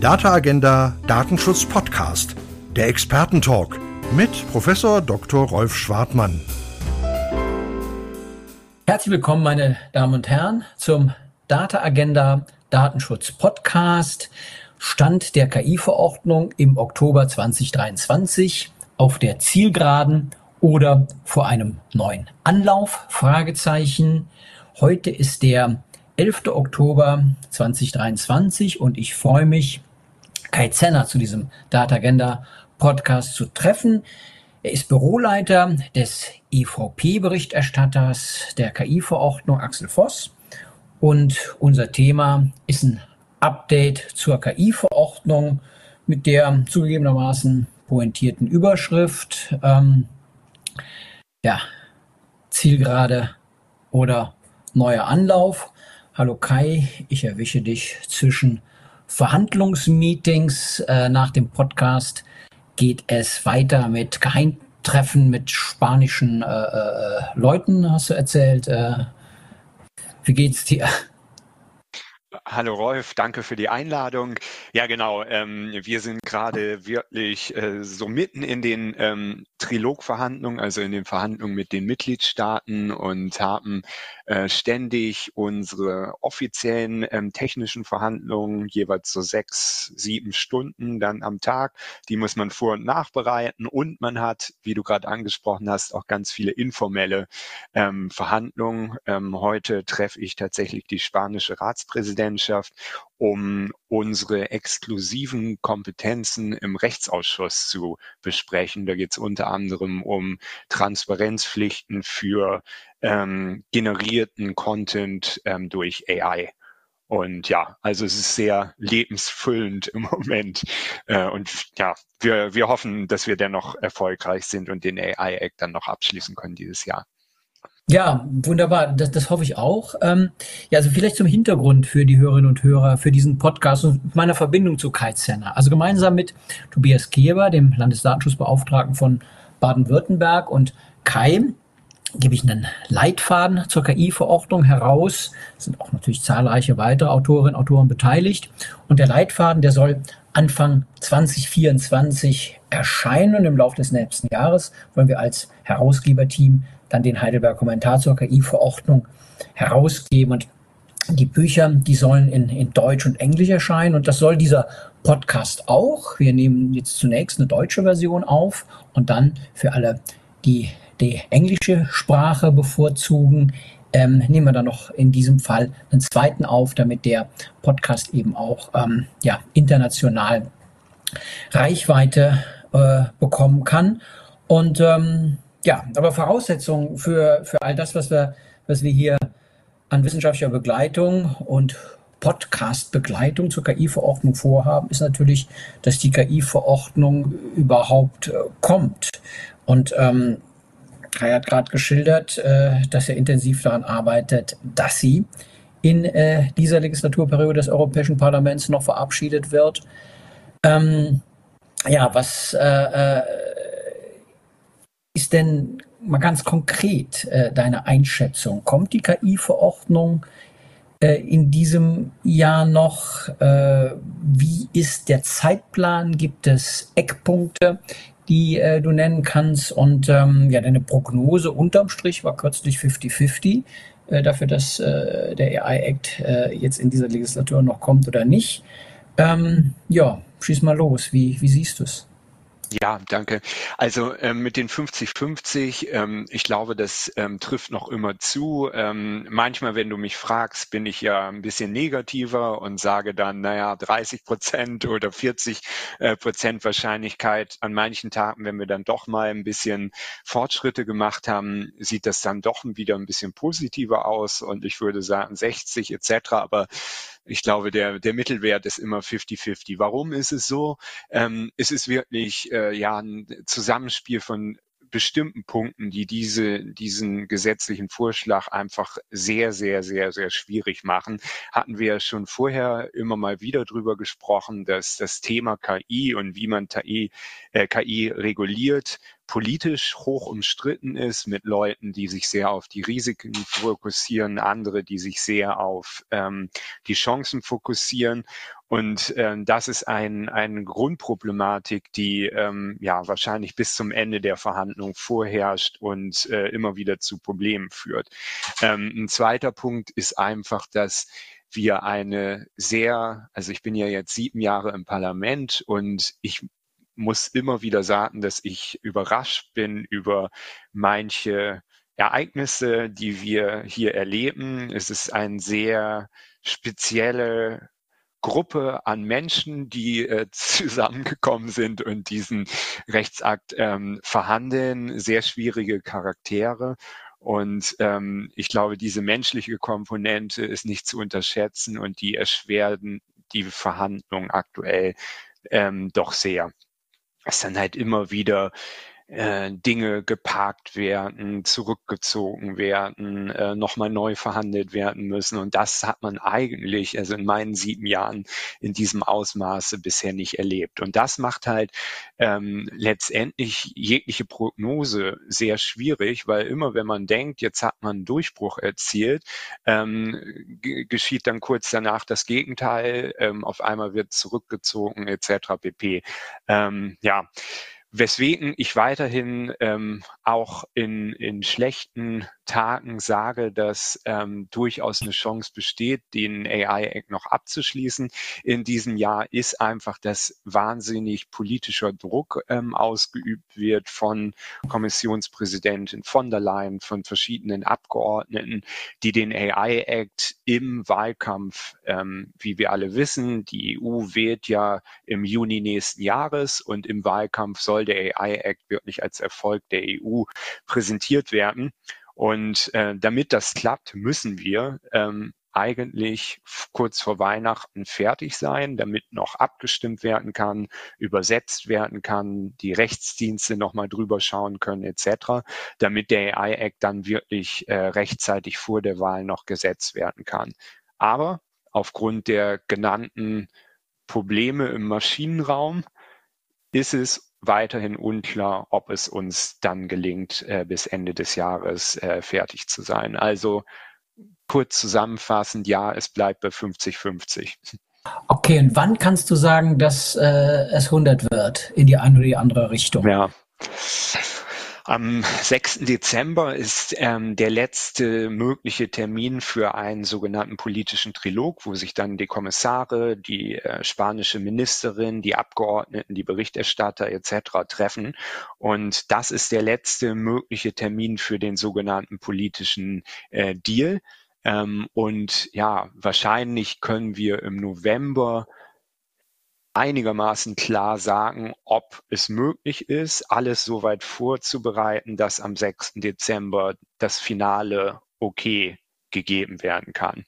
Data Agenda Datenschutz Podcast, der Expertentalk mit Professor Dr. Rolf Schwartmann. Herzlich willkommen, meine Damen und Herren, zum Data Agenda Datenschutz Podcast. Stand der KI-Verordnung im Oktober 2023 auf der Zielgeraden oder vor einem neuen Anlauf? Fragezeichen. Heute ist der 11. Oktober 2023 und ich freue mich, Kai Zenner zu diesem Data Agenda Podcast zu treffen. Er ist Büroleiter des EVP-Berichterstatters der KI-Verordnung Axel Voss. Und unser Thema ist ein Update zur KI-Verordnung mit der zugegebenermaßen pointierten Überschrift. Ähm, ja, Zielgerade oder neuer Anlauf. Hallo Kai, ich erwische dich zwischen Verhandlungsmeetings. Äh, nach dem Podcast geht es weiter mit Geheimtreffen mit spanischen äh, äh, Leuten, hast du erzählt. Äh, wie geht's dir? Hallo Rolf, danke für die Einladung. Ja, genau. Ähm, wir sind gerade wirklich äh, so mitten in den ähm, Trilogverhandlungen, also in den Verhandlungen mit den Mitgliedstaaten und haben äh, ständig unsere offiziellen ähm, technischen Verhandlungen jeweils so sechs, sieben Stunden dann am Tag. Die muss man vor- und nachbereiten und man hat, wie du gerade angesprochen hast, auch ganz viele informelle ähm, Verhandlungen. Ähm, heute treffe ich tatsächlich die spanische Ratspräsidentin Gemeinschaft, um unsere exklusiven Kompetenzen im Rechtsausschuss zu besprechen. Da geht es unter anderem um Transparenzpflichten für ähm, generierten Content ähm, durch AI. Und ja, also es ist sehr lebensfüllend im Moment. Äh, und ja, wir, wir hoffen, dass wir dennoch erfolgreich sind und den AI-Act dann noch abschließen können dieses Jahr. Ja, wunderbar. Das, das hoffe ich auch. Ähm, ja, also vielleicht zum Hintergrund für die Hörerinnen und Hörer für diesen Podcast und meiner Verbindung zu Kai Zenner. Also gemeinsam mit Tobias Keber, dem Landesdatenschutzbeauftragten von Baden-Württemberg und Kai gebe ich einen Leitfaden zur KI-Verordnung heraus. Es sind auch natürlich zahlreiche weitere Autorinnen und Autoren beteiligt. Und der Leitfaden, der soll Anfang 2024 erscheinen. Und im Laufe des nächsten Jahres wollen wir als Herausgeberteam dann den Heidelberg Kommentar zur KI-Verordnung herausgeben. Und die Bücher, die sollen in, in Deutsch und Englisch erscheinen. Und das soll dieser Podcast auch. Wir nehmen jetzt zunächst eine deutsche Version auf und dann für alle, die die englische Sprache bevorzugen, ähm, nehmen wir dann noch in diesem Fall einen zweiten auf, damit der Podcast eben auch ähm, ja, international Reichweite äh, bekommen kann. Und ähm, ja, aber Voraussetzung für, für all das, was wir, was wir hier an wissenschaftlicher Begleitung und Podcast-Begleitung zur KI-Verordnung vorhaben, ist natürlich, dass die KI-Verordnung überhaupt äh, kommt. Und ähm, Kai hat gerade geschildert, äh, dass er intensiv daran arbeitet, dass sie in äh, dieser Legislaturperiode des Europäischen Parlaments noch verabschiedet wird. Ähm, ja, was äh, äh ist denn mal ganz konkret äh, deine Einschätzung? Kommt die KI-Verordnung äh, in diesem Jahr noch? Äh, wie ist der Zeitplan? Gibt es Eckpunkte, die äh, du nennen kannst? Und ähm, ja, deine Prognose unterm Strich war kürzlich 50-50 äh, dafür, dass äh, der AI-Act jetzt in dieser Legislatur noch kommt oder nicht. Ähm, ja, schieß mal los. Wie, wie siehst du es? Ja, danke. Also ähm, mit den 50-50, ähm, ich glaube, das ähm, trifft noch immer zu. Ähm, manchmal, wenn du mich fragst, bin ich ja ein bisschen negativer und sage dann, naja, 30 Prozent oder 40 äh, Prozent Wahrscheinlichkeit. An manchen Tagen, wenn wir dann doch mal ein bisschen Fortschritte gemacht haben, sieht das dann doch wieder ein bisschen positiver aus und ich würde sagen 60 etc. Aber ich glaube, der, der Mittelwert ist immer 50-50. Warum ist es so? Ähm, es ist wirklich äh, ja ein Zusammenspiel von bestimmten Punkten, die diese, diesen gesetzlichen Vorschlag einfach sehr, sehr, sehr, sehr schwierig machen, hatten wir schon vorher immer mal wieder drüber gesprochen, dass das Thema KI und wie man KI, äh, KI reguliert politisch hoch umstritten ist mit Leuten, die sich sehr auf die Risiken fokussieren, andere, die sich sehr auf ähm, die Chancen fokussieren. Und ähm, das ist ein, eine Grundproblematik, die ähm, ja wahrscheinlich bis zum Ende der Verhandlung vorherrscht und äh, immer wieder zu Problemen führt. Ähm, ein zweiter Punkt ist einfach, dass wir eine sehr, also ich bin ja jetzt sieben Jahre im Parlament und ich muss immer wieder sagen, dass ich überrascht bin über manche Ereignisse, die wir hier erleben. Es ist ein sehr spezielle Gruppe an Menschen, die äh, zusammengekommen sind und diesen Rechtsakt ähm, verhandeln, sehr schwierige Charaktere. Und ähm, ich glaube, diese menschliche Komponente ist nicht zu unterschätzen und die erschweren die Verhandlungen aktuell ähm, doch sehr. Es dann halt immer wieder äh, Dinge geparkt werden, zurückgezogen werden, äh, nochmal neu verhandelt werden müssen. Und das hat man eigentlich, also in meinen sieben Jahren in diesem Ausmaße bisher nicht erlebt. Und das macht halt ähm, letztendlich jegliche Prognose sehr schwierig, weil immer wenn man denkt, jetzt hat man einen Durchbruch erzielt, ähm, geschieht dann kurz danach das Gegenteil. Ähm, auf einmal wird zurückgezogen etc. pp. Ähm, ja weswegen ich weiterhin ähm, auch in, in schlechten Tagen sage, dass ähm, durchaus eine Chance besteht, den AI-Act noch abzuschließen in diesem Jahr, ist einfach, dass wahnsinnig politischer Druck ähm, ausgeübt wird von Kommissionspräsidentin von der Leyen, von verschiedenen Abgeordneten, die den AI-Act im Wahlkampf, ähm, wie wir alle wissen, die EU wählt ja im Juni nächsten Jahres und im Wahlkampf soll der AI-Act wirklich als Erfolg der EU präsentiert werden. Und äh, damit das klappt, müssen wir ähm, eigentlich kurz vor Weihnachten fertig sein, damit noch abgestimmt werden kann, übersetzt werden kann, die Rechtsdienste nochmal drüber schauen können etc., damit der AI-Act dann wirklich äh, rechtzeitig vor der Wahl noch gesetzt werden kann. Aber aufgrund der genannten Probleme im Maschinenraum ist es weiterhin unklar, ob es uns dann gelingt, äh, bis Ende des Jahres äh, fertig zu sein. Also kurz zusammenfassend, ja, es bleibt bei 50-50. Okay, und wann kannst du sagen, dass äh, es 100 wird in die eine oder die andere Richtung? Ja. Am 6. Dezember ist ähm, der letzte mögliche Termin für einen sogenannten politischen Trilog, wo sich dann die Kommissare, die äh, spanische Ministerin, die Abgeordneten, die Berichterstatter etc. treffen. Und das ist der letzte mögliche Termin für den sogenannten politischen äh, Deal. Ähm, und ja, wahrscheinlich können wir im November einigermaßen klar sagen, ob es möglich ist, alles so weit vorzubereiten, dass am 6. Dezember das Finale okay gegeben werden kann.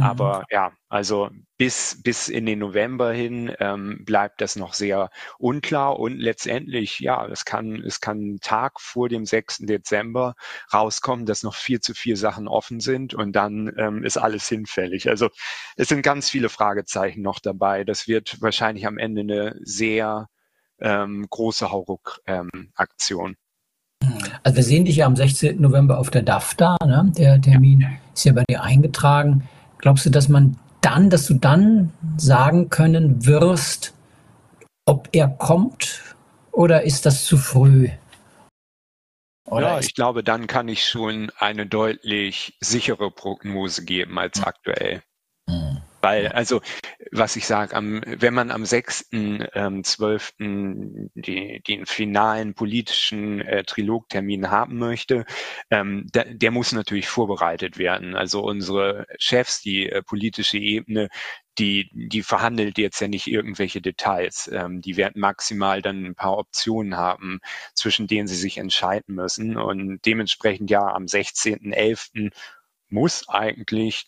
Mhm. Aber ja, also bis, bis in den November hin ähm, bleibt das noch sehr unklar und letztendlich, ja, es kann, es kann einen Tag vor dem 6. Dezember rauskommen, dass noch vier zu vier Sachen offen sind und dann ähm, ist alles hinfällig. Also es sind ganz viele Fragezeichen noch dabei. Das wird wahrscheinlich am Ende eine sehr ähm, große Hauruck-Aktion. Ähm, also wir sehen dich ja am 16. November auf der DAFTA. Ne? Der Termin ja. ist ja bei dir eingetragen. Glaubst du, dass man dann, dass du dann sagen können wirst, ob er kommt oder ist das zu früh? Oder ja, ich glaube, dann kann ich schon eine deutlich sichere Prognose geben als hm. aktuell. Hm. Weil, also, was ich sage, wenn man am 6.12. Ähm, die, den finalen politischen äh, Trilogtermin haben möchte, ähm, da, der muss natürlich vorbereitet werden. Also unsere Chefs, die äh, politische Ebene, die, die verhandelt jetzt ja nicht irgendwelche Details. Ähm, die werden maximal dann ein paar Optionen haben, zwischen denen sie sich entscheiden müssen. Und dementsprechend ja am 16.11. muss eigentlich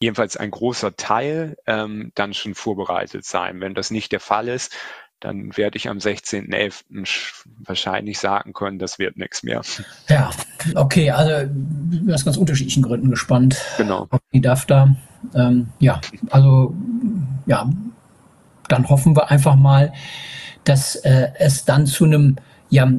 jedenfalls ein großer Teil ähm, dann schon vorbereitet sein. Wenn das nicht der Fall ist, dann werde ich am 16.11. wahrscheinlich sagen können, das wird nichts mehr. Ja, okay, also aus ganz unterschiedlichen Gründen gespannt. Genau. Auf die DAFTA. Ähm, ja, also ja, dann hoffen wir einfach mal, dass äh, es dann zu einem ja,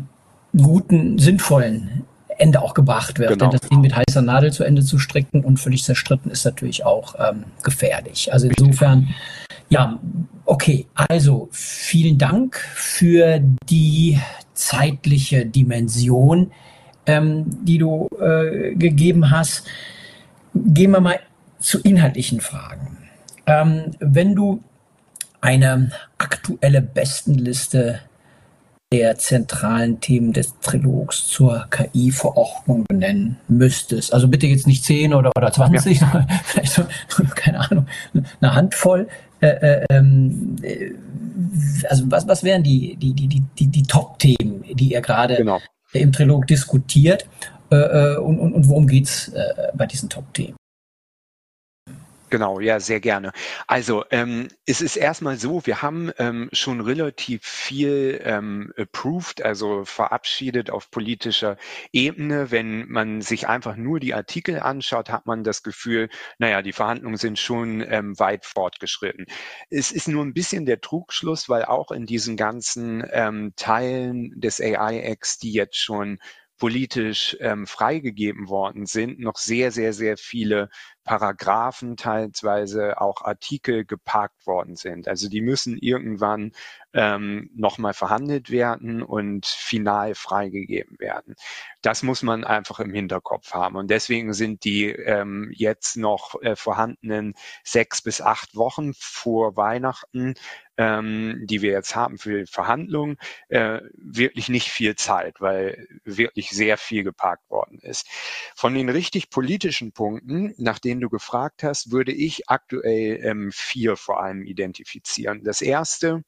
guten, sinnvollen Ende auch gebracht wird. Genau. Denn das Ding mit heißer Nadel zu Ende zu stricken und völlig zerstritten ist natürlich auch ähm, gefährlich. Also insofern, ja, okay. Also vielen Dank für die zeitliche Dimension, ähm, die du äh, gegeben hast. Gehen wir mal zu inhaltlichen Fragen. Ähm, wenn du eine aktuelle Bestenliste der zentralen Themen des Trilogs zur KI-Verordnung benennen müsstest. Also bitte jetzt nicht 10 oder, oder 20, ja. sondern vielleicht so, keine Ahnung, eine Handvoll. Äh, äh, ähm, äh, also was, was wären die, die, die, die, die Top-Themen, die ihr gerade genau. im Trilog diskutiert äh, äh und, und, und worum geht's äh, bei diesen Top-Themen? Genau, ja, sehr gerne. Also ähm, es ist erstmal so, wir haben ähm, schon relativ viel ähm, approved, also verabschiedet auf politischer Ebene. Wenn man sich einfach nur die Artikel anschaut, hat man das Gefühl, naja, die Verhandlungen sind schon ähm, weit fortgeschritten. Es ist nur ein bisschen der Trugschluss, weil auch in diesen ganzen ähm, Teilen des AI-Acts, die jetzt schon politisch ähm, freigegeben worden sind, noch sehr, sehr, sehr viele Paragraphen, teilweise auch Artikel geparkt worden sind. Also die müssen irgendwann ähm, nochmal verhandelt werden und final freigegeben werden. Das muss man einfach im Hinterkopf haben. Und deswegen sind die ähm, jetzt noch äh, vorhandenen sechs bis acht Wochen vor Weihnachten ähm, die wir jetzt haben für Verhandlungen, äh, wirklich nicht viel Zeit, weil wirklich sehr viel geparkt worden ist. Von den richtig politischen Punkten, nach denen du gefragt hast, würde ich aktuell ähm, vier vor allem identifizieren. Das erste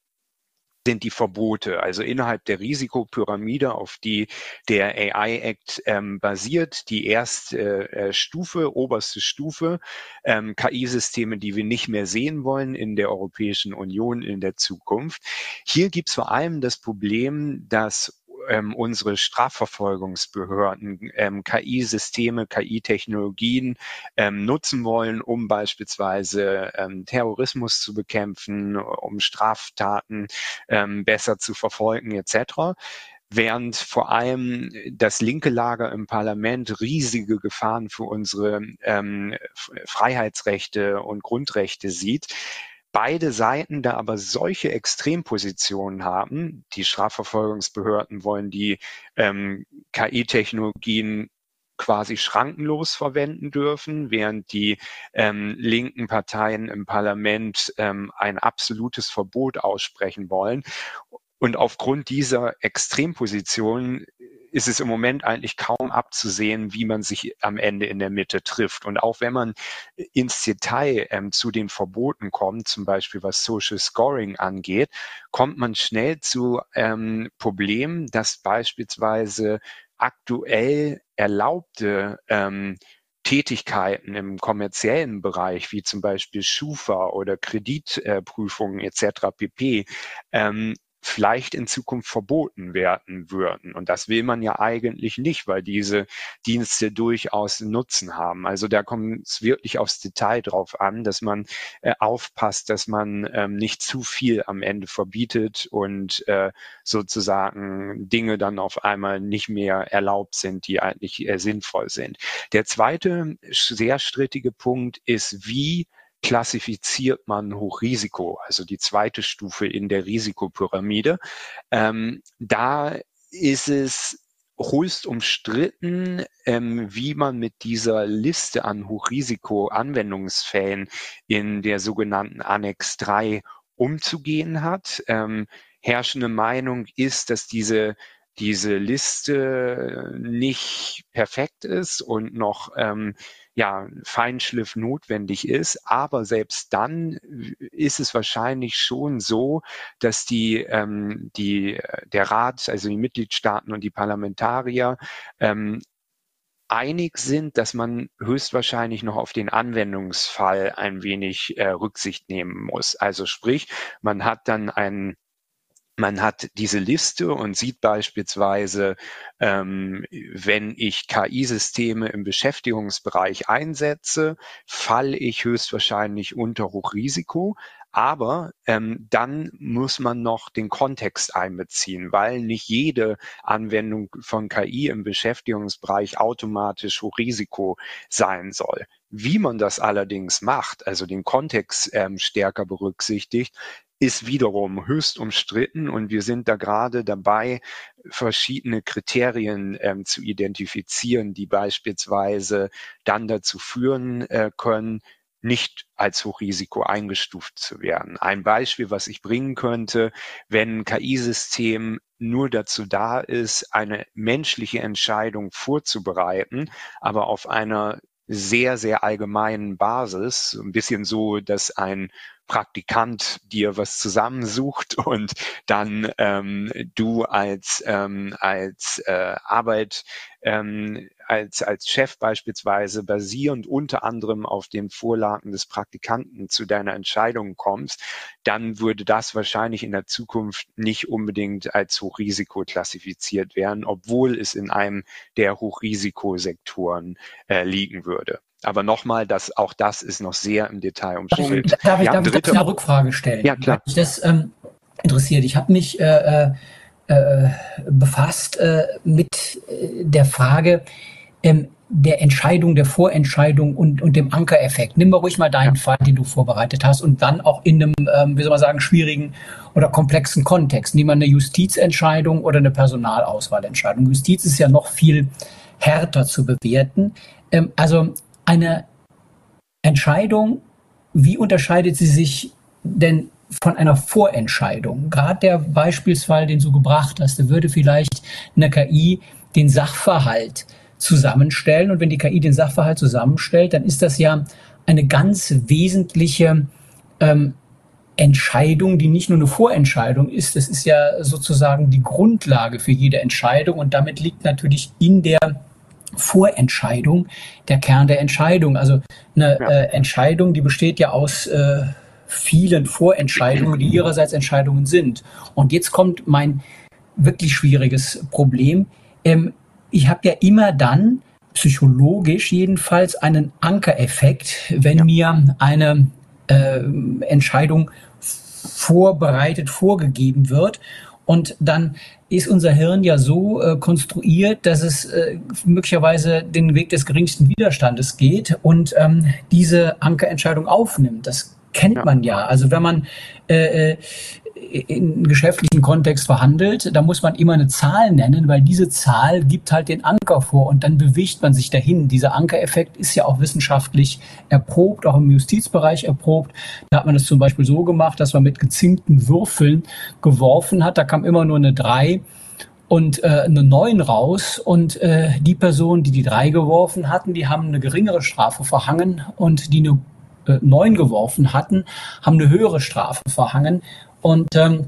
sind die Verbote, also innerhalb der Risikopyramide, auf die der AI Act ähm, basiert, die erste äh, Stufe, oberste Stufe, ähm, KI-Systeme, die wir nicht mehr sehen wollen in der Europäischen Union in der Zukunft. Hier gibt es vor allem das Problem, dass ähm, unsere Strafverfolgungsbehörden ähm, KI-Systeme, KI-Technologien ähm, nutzen wollen, um beispielsweise ähm, Terrorismus zu bekämpfen, um Straftaten ähm, besser zu verfolgen etc während vor allem das linke Lager im Parlament riesige Gefahren für unsere ähm, Freiheitsrechte und Grundrechte sieht beide Seiten da aber solche Extrempositionen haben, die Strafverfolgungsbehörden wollen die ähm, KI-Technologien quasi schrankenlos verwenden dürfen, während die ähm, linken Parteien im Parlament ähm, ein absolutes Verbot aussprechen wollen. Und aufgrund dieser Extremposition ist es im Moment eigentlich kaum abzusehen, wie man sich am Ende in der Mitte trifft. Und auch wenn man ins Detail ähm, zu den Verboten kommt, zum Beispiel was Social Scoring angeht, kommt man schnell zu ähm, Problemen, dass beispielsweise aktuell erlaubte ähm, Tätigkeiten im kommerziellen Bereich, wie zum Beispiel Schufa oder Kreditprüfungen äh, etc. pp, ähm, vielleicht in Zukunft verboten werden würden. Und das will man ja eigentlich nicht, weil diese Dienste durchaus Nutzen haben. Also da kommt es wirklich aufs Detail drauf an, dass man äh, aufpasst, dass man ähm, nicht zu viel am Ende verbietet und äh, sozusagen Dinge dann auf einmal nicht mehr erlaubt sind, die eigentlich äh, sinnvoll sind. Der zweite sehr strittige Punkt ist, wie klassifiziert man Hochrisiko, also die zweite Stufe in der Risikopyramide. Ähm, da ist es höchst umstritten, ähm, wie man mit dieser Liste an Hochrisiko-Anwendungsfällen in der sogenannten Annex 3 umzugehen hat. Ähm, herrschende Meinung ist, dass diese diese Liste nicht perfekt ist und noch ähm, ja, Feinschliff notwendig ist. Aber selbst dann ist es wahrscheinlich schon so, dass die, ähm, die, der Rat, also die Mitgliedstaaten und die Parlamentarier ähm, einig sind, dass man höchstwahrscheinlich noch auf den Anwendungsfall ein wenig äh, Rücksicht nehmen muss. Also sprich, man hat dann einen man hat diese Liste und sieht beispielsweise, ähm, wenn ich KI-Systeme im Beschäftigungsbereich einsetze, falle ich höchstwahrscheinlich unter Hochrisiko. Aber ähm, dann muss man noch den Kontext einbeziehen, weil nicht jede Anwendung von KI im Beschäftigungsbereich automatisch Hochrisiko sein soll. Wie man das allerdings macht, also den Kontext ähm, stärker berücksichtigt, ist wiederum höchst umstritten und wir sind da gerade dabei, verschiedene Kriterien ähm, zu identifizieren, die beispielsweise dann dazu führen äh, können, nicht als Hochrisiko eingestuft zu werden. Ein Beispiel, was ich bringen könnte, wenn ein KI-System nur dazu da ist, eine menschliche Entscheidung vorzubereiten, aber auf einer sehr, sehr allgemeinen Basis, ein bisschen so, dass ein Praktikant dir was zusammensucht und dann ähm, du als ähm, als äh, Arbeit ähm, als als Chef beispielsweise basierend unter anderem auf den Vorlagen des Praktikanten zu deiner Entscheidung kommst, dann würde das wahrscheinlich in der Zukunft nicht unbedingt als Hochrisiko klassifiziert werden, obwohl es in einem der Hochrisikosektoren äh, liegen würde. Aber nochmal, das, auch das ist noch sehr im Detail umstritten. Darf ich, ja, darf ich eine Rückfrage stellen? Ja, klar. Mich das ähm, interessiert. Ich habe mich äh, äh, äh, befasst äh, mit äh, der Frage ähm, der Entscheidung, der Vorentscheidung und, und dem Ankereffekt. Nimm mal ruhig mal deinen ja. Fall, den du vorbereitet hast und dann auch in einem, ähm, wie soll man sagen, schwierigen oder komplexen Kontext. Nimm mal eine Justizentscheidung oder eine Personalauswahlentscheidung. Justiz ist ja noch viel härter zu bewerten. Ähm, also eine Entscheidung, wie unterscheidet sie sich denn von einer Vorentscheidung? Gerade der Beispielsfall, den du gebracht hast, der würde vielleicht eine KI den Sachverhalt zusammenstellen. Und wenn die KI den Sachverhalt zusammenstellt, dann ist das ja eine ganz wesentliche ähm, Entscheidung, die nicht nur eine Vorentscheidung ist. Das ist ja sozusagen die Grundlage für jede Entscheidung. Und damit liegt natürlich in der Vorentscheidung der Kern der Entscheidung. Also eine ja. äh, Entscheidung, die besteht ja aus äh, vielen Vorentscheidungen, die ihrerseits Entscheidungen sind. Und jetzt kommt mein wirklich schwieriges Problem. Ähm, ich habe ja immer dann psychologisch jedenfalls einen Ankereffekt, wenn ja. mir eine äh, Entscheidung vorbereitet, vorgegeben wird. Und dann ist unser Hirn ja so äh, konstruiert, dass es äh, möglicherweise den Weg des geringsten Widerstandes geht und ähm, diese Ankerentscheidung aufnimmt. Das kennt ja. man ja. Also wenn man äh, äh in geschäftlichen Kontext verhandelt, da muss man immer eine Zahl nennen, weil diese Zahl gibt halt den Anker vor und dann bewegt man sich dahin. Dieser Ankereffekt ist ja auch wissenschaftlich erprobt, auch im Justizbereich erprobt. Da hat man das zum Beispiel so gemacht, dass man mit gezinkten Würfeln geworfen hat. Da kam immer nur eine drei und äh, eine 9 raus und äh, die Personen, die die drei geworfen hatten, die haben eine geringere Strafe verhangen und die eine äh, 9 geworfen hatten, haben eine höhere Strafe verhangen und ähm,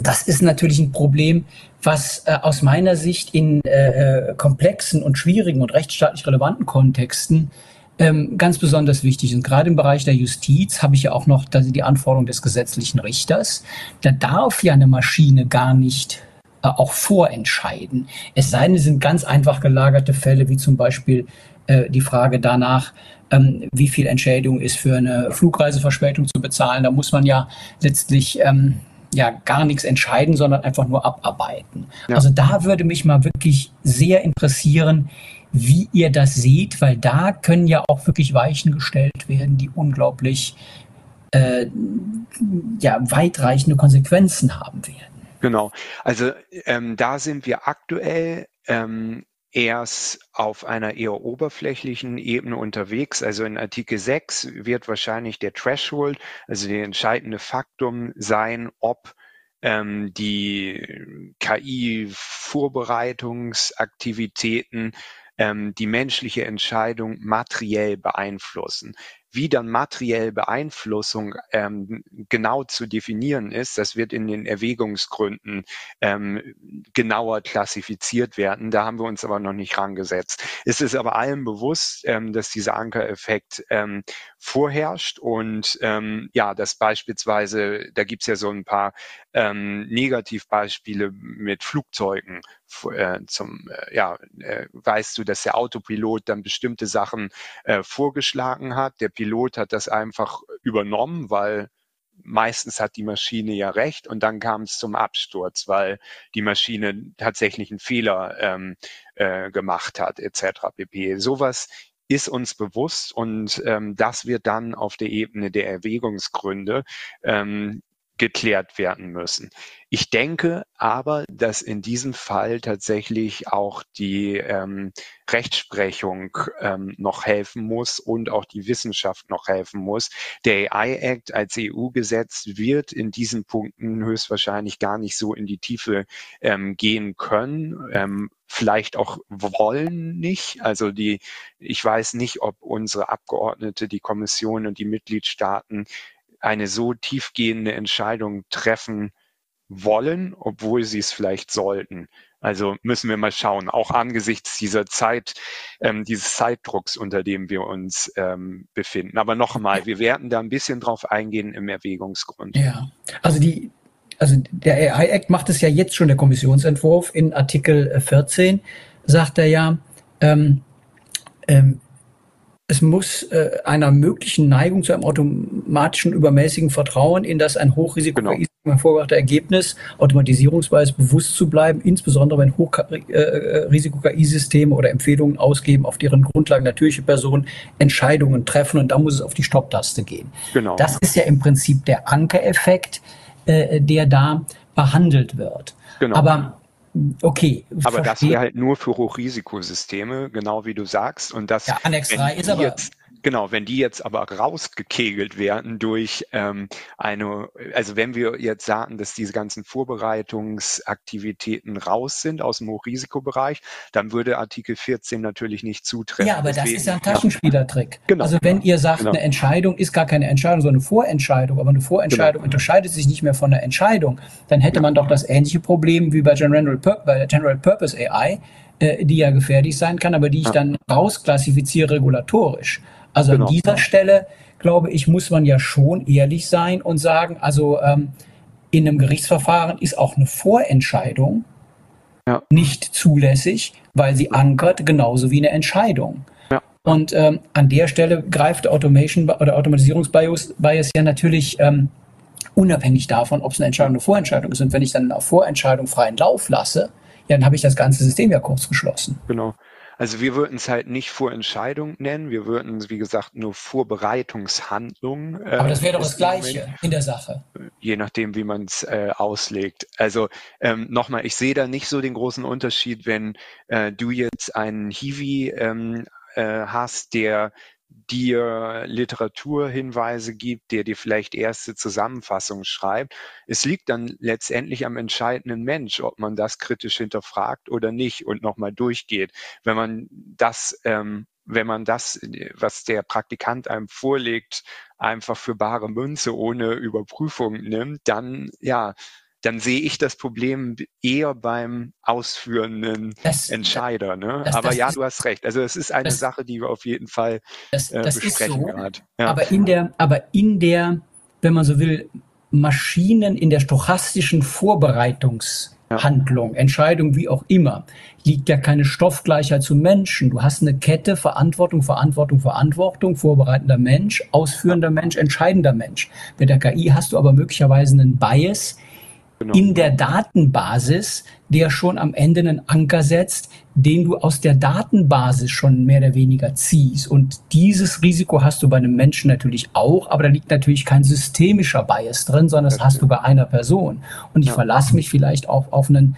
das ist natürlich ein Problem, was äh, aus meiner Sicht in äh, äh, komplexen und schwierigen und rechtsstaatlich relevanten Kontexten ähm, ganz besonders wichtig ist. Und gerade im Bereich der Justiz habe ich ja auch noch die Anforderung des gesetzlichen Richters. Da darf ja eine Maschine gar nicht äh, auch vorentscheiden. Es sei denn, es sind ganz einfach gelagerte Fälle, wie zum Beispiel äh, die Frage danach, ähm, wie viel Entschädigung ist für eine Flugreiseverspätung zu bezahlen. Da muss man ja letztlich ähm, ja gar nichts entscheiden, sondern einfach nur abarbeiten. Ja. Also da würde mich mal wirklich sehr interessieren, wie ihr das seht, weil da können ja auch wirklich Weichen gestellt werden, die unglaublich äh, ja, weitreichende Konsequenzen haben werden. Genau. Also ähm, da sind wir aktuell ähm, erst auf einer eher oberflächlichen Ebene unterwegs. Also in Artikel 6 wird wahrscheinlich der Threshold, also der entscheidende Faktum sein, ob ähm, die KI-Vorbereitungsaktivitäten ähm, die menschliche Entscheidung materiell beeinflussen. Wie dann materiell Beeinflussung ähm, genau zu definieren ist, das wird in den Erwägungsgründen ähm, genauer klassifiziert werden. Da haben wir uns aber noch nicht rangesetzt. Es ist aber allen bewusst, ähm, dass dieser Ankereffekt ähm, vorherrscht und ähm, ja, dass beispielsweise, da gibt's ja so ein paar ähm, Negativbeispiele mit Flugzeugen äh, zum, äh, ja, äh, weißt du, dass der Autopilot dann bestimmte Sachen äh, vorgeschlagen hat. Der Pilot hat das einfach übernommen, weil meistens hat die Maschine ja recht und dann kam es zum Absturz, weil die Maschine tatsächlich einen Fehler ähm, äh, gemacht hat, etc. pp. Sowas ist uns bewusst und ähm, das wird dann auf der Ebene der Erwägungsgründe ähm, geklärt werden müssen. Ich denke aber, dass in diesem Fall tatsächlich auch die ähm, Rechtsprechung ähm, noch helfen muss und auch die Wissenschaft noch helfen muss. Der AI Act als EU-Gesetz wird in diesen Punkten höchstwahrscheinlich gar nicht so in die Tiefe ähm, gehen können. Ähm, vielleicht auch wollen nicht. Also die, ich weiß nicht, ob unsere Abgeordnete, die Kommission und die Mitgliedstaaten eine so tiefgehende Entscheidung treffen wollen, obwohl sie es vielleicht sollten. Also müssen wir mal schauen, auch angesichts dieser Zeit, ähm, dieses Zeitdrucks, unter dem wir uns ähm, befinden. Aber noch einmal, wir werden da ein bisschen drauf eingehen im Erwägungsgrund. Ja, also die, also der AI Act macht es ja jetzt schon, der Kommissionsentwurf in Artikel 14 sagt er ja, ähm, ähm, es muss äh, einer möglichen Neigung zu einem automatischen übermäßigen Vertrauen in das ein Hochrisiko genau. hervorgebrachte Ergebnis automatisierungsweise bewusst zu bleiben, insbesondere wenn Hochrisiko-KI-Systeme äh, oder Empfehlungen ausgeben, auf deren Grundlage natürliche Personen Entscheidungen treffen und da muss es auf die Stopptaste gehen. Genau. Das ist ja im Prinzip der Ankereffekt, äh, der da behandelt wird. Genau. Aber Okay. Aber verstehe. das wäre halt nur für Hochrisikosysteme, genau wie du sagst. Und das, ja, Annex 3 ist aber. Jetzt, Genau, wenn die jetzt aber rausgekegelt werden durch ähm, eine, also wenn wir jetzt sagen, dass diese ganzen Vorbereitungsaktivitäten raus sind aus dem Hochrisikobereich, dann würde Artikel 14 natürlich nicht zutreffen. Ja, aber Deswegen, das ist ja ein Taschenspielertrick. Genau. Also wenn ihr sagt, genau. eine Entscheidung ist gar keine Entscheidung, sondern eine Vorentscheidung, aber eine Vorentscheidung genau. unterscheidet sich nicht mehr von einer Entscheidung, dann hätte man doch das ähnliche Problem wie bei General, Pur bei General Purpose AI, äh, die ja gefährlich sein kann, aber die ich dann rausklassifiziere regulatorisch. Also genau. an dieser Stelle, glaube ich, muss man ja schon ehrlich sein und sagen, also ähm, in einem Gerichtsverfahren ist auch eine Vorentscheidung ja. nicht zulässig, weil sie ankert, genauso wie eine Entscheidung. Ja. Und ähm, an der Stelle greift Automation oder Automatisierungsbias Bias ja natürlich ähm, unabhängig davon, ob es eine Entscheidung oder eine Vorentscheidung ist. Und wenn ich dann eine Vorentscheidung freien Lauf lasse, ja, dann habe ich das ganze System ja kurz geschlossen. Genau. Also wir würden es halt nicht Vorentscheidung nennen, wir würden es, wie gesagt, nur Vorbereitungshandlung. Äh, Aber das wäre doch das Gleiche Moment, in der Sache. Je nachdem, wie man es äh, auslegt. Also ähm, nochmal, ich sehe da nicht so den großen Unterschied, wenn äh, du jetzt einen Hiwi ähm, äh, hast, der dir Literaturhinweise gibt, der dir vielleicht erste Zusammenfassungen schreibt. Es liegt dann letztendlich am entscheidenden Mensch, ob man das kritisch hinterfragt oder nicht und nochmal durchgeht. Wenn man das, ähm, wenn man das, was der Praktikant einem vorlegt, einfach für bare Münze ohne Überprüfung nimmt, dann ja, dann sehe ich das Problem eher beim ausführenden das, Entscheider. Ne? Das, aber das ja, ist, du hast recht. Also es ist eine Sache, die wir auf jeden Fall äh, besprechen so, gerade. Ja. Aber in der, aber in der, wenn man so will, Maschinen in der stochastischen Vorbereitungshandlung, ja. Entscheidung, wie auch immer, liegt ja keine Stoffgleichheit zu Menschen. Du hast eine Kette, Verantwortung, Verantwortung, Verantwortung, vorbereitender Mensch, ausführender Mensch, entscheidender Mensch. Mit der KI hast du aber möglicherweise einen Bias, Genau. in der Datenbasis, der schon am Ende einen Anker setzt, den du aus der Datenbasis schon mehr oder weniger ziehst. Und dieses Risiko hast du bei einem Menschen natürlich auch, aber da liegt natürlich kein systemischer Bias drin, sondern das hast du bei einer Person. Und ich ja. verlasse mich vielleicht auch auf einen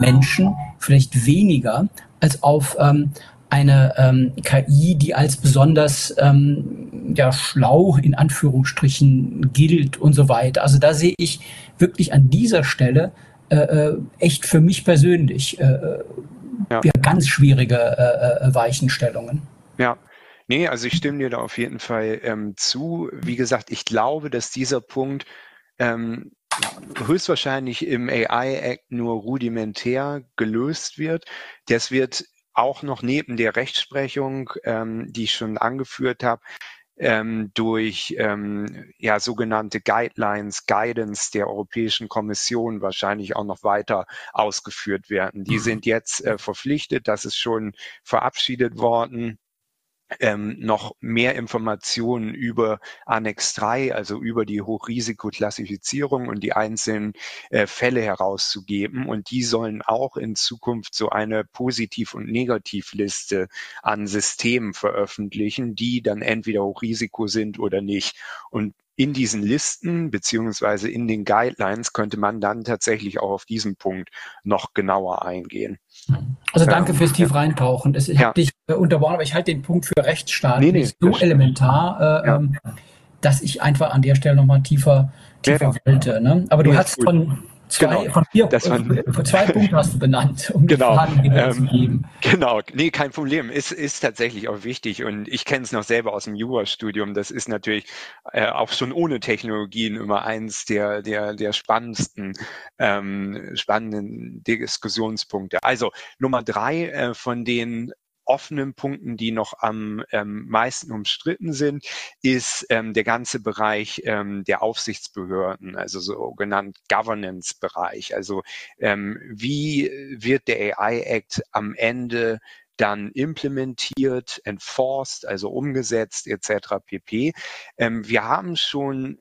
Menschen, vielleicht weniger, als auf ähm, eine ähm, KI, die als besonders ähm, ja, schlau in Anführungsstrichen gilt und so weiter. Also da sehe ich wirklich an dieser Stelle äh, äh echt für mich persönlich äh, äh ja. ganz schwierige äh, äh, Weichenstellungen. Ja, Nee, also ich stimme dir da auf jeden Fall ähm, zu. Wie gesagt, ich glaube, dass dieser Punkt ähm, höchstwahrscheinlich im AI-Act nur rudimentär gelöst wird. Das wird auch noch neben der Rechtsprechung, ähm, die ich schon angeführt habe, ähm, durch ähm, ja, sogenannte Guidelines, Guidance der Europäischen Kommission wahrscheinlich auch noch weiter ausgeführt werden. Die mhm. sind jetzt äh, verpflichtet, das ist schon verabschiedet worden ähm, noch mehr Informationen über Annex 3, also über die Hochrisikoklassifizierung und die einzelnen äh, Fälle herauszugeben. Und die sollen auch in Zukunft so eine Positiv- und Negativliste an Systemen veröffentlichen, die dann entweder Hochrisiko sind oder nicht. Und in diesen Listen beziehungsweise in den Guidelines könnte man dann tatsächlich auch auf diesen Punkt noch genauer eingehen. Also danke fürs tief reintauchen. Ich ja. habe dich äh, unterbrochen, aber ich halte den Punkt für Rechtsstaat nee, nee, so elementar, äh, ja. ähm, dass ich einfach an der Stelle nochmal tiefer, tiefer ja, wollte. Ne? Aber du hast von Zwei, genau. Von vier, das waren, äh, zwei Punkte hast du benannt, um genau, die Fragen ähm, zu geben. Genau, nee, kein Problem. Ist, ist tatsächlich auch wichtig und ich kenne es noch selber aus dem Jurastudium. Das ist natürlich äh, auch schon ohne Technologien immer eins der, der, der spannendsten, ähm, spannenden Diskussionspunkte. Also Nummer drei äh, von den offenen Punkten, die noch am ähm, meisten umstritten sind, ist ähm, der ganze Bereich ähm, der Aufsichtsbehörden, also sogenannt Governance-Bereich. Also ähm, wie wird der AI-Act am Ende dann implementiert, enforced, also umgesetzt etc. pp. Ähm, wir haben schon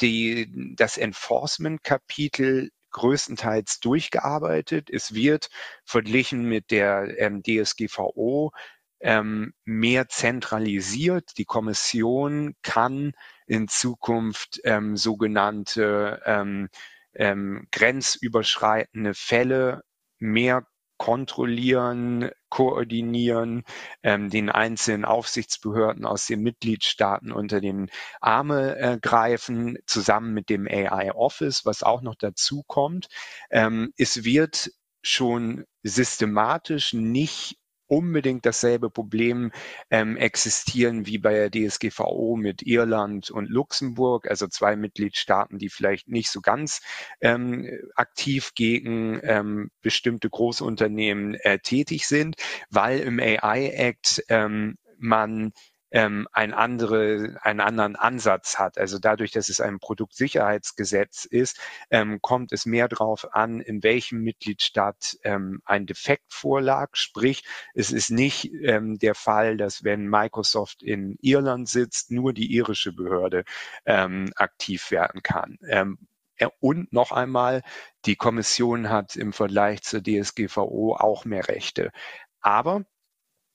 die, das Enforcement-Kapitel größtenteils durchgearbeitet. Es wird verglichen mit der ähm, DSGVO ähm, mehr zentralisiert. Die Kommission kann in Zukunft ähm, sogenannte ähm, ähm, grenzüberschreitende Fälle mehr kontrollieren, koordinieren, ähm, den einzelnen Aufsichtsbehörden aus den Mitgliedstaaten unter den Arme äh, greifen, zusammen mit dem AI Office, was auch noch dazu kommt. Ähm, es wird schon systematisch nicht unbedingt dasselbe Problem ähm, existieren wie bei der DSGVO mit Irland und Luxemburg, also zwei Mitgliedstaaten, die vielleicht nicht so ganz ähm, aktiv gegen ähm, bestimmte Großunternehmen äh, tätig sind, weil im AI Act ähm, man ähm, ein andere, einen anderen Ansatz hat. Also dadurch, dass es ein Produktsicherheitsgesetz ist, ähm, kommt es mehr darauf an, in welchem Mitgliedstaat ähm, ein Defekt vorlag. Sprich, es ist nicht ähm, der Fall, dass wenn Microsoft in Irland sitzt, nur die irische Behörde ähm, aktiv werden kann. Ähm, und noch einmal, die Kommission hat im Vergleich zur DSGVO auch mehr Rechte. Aber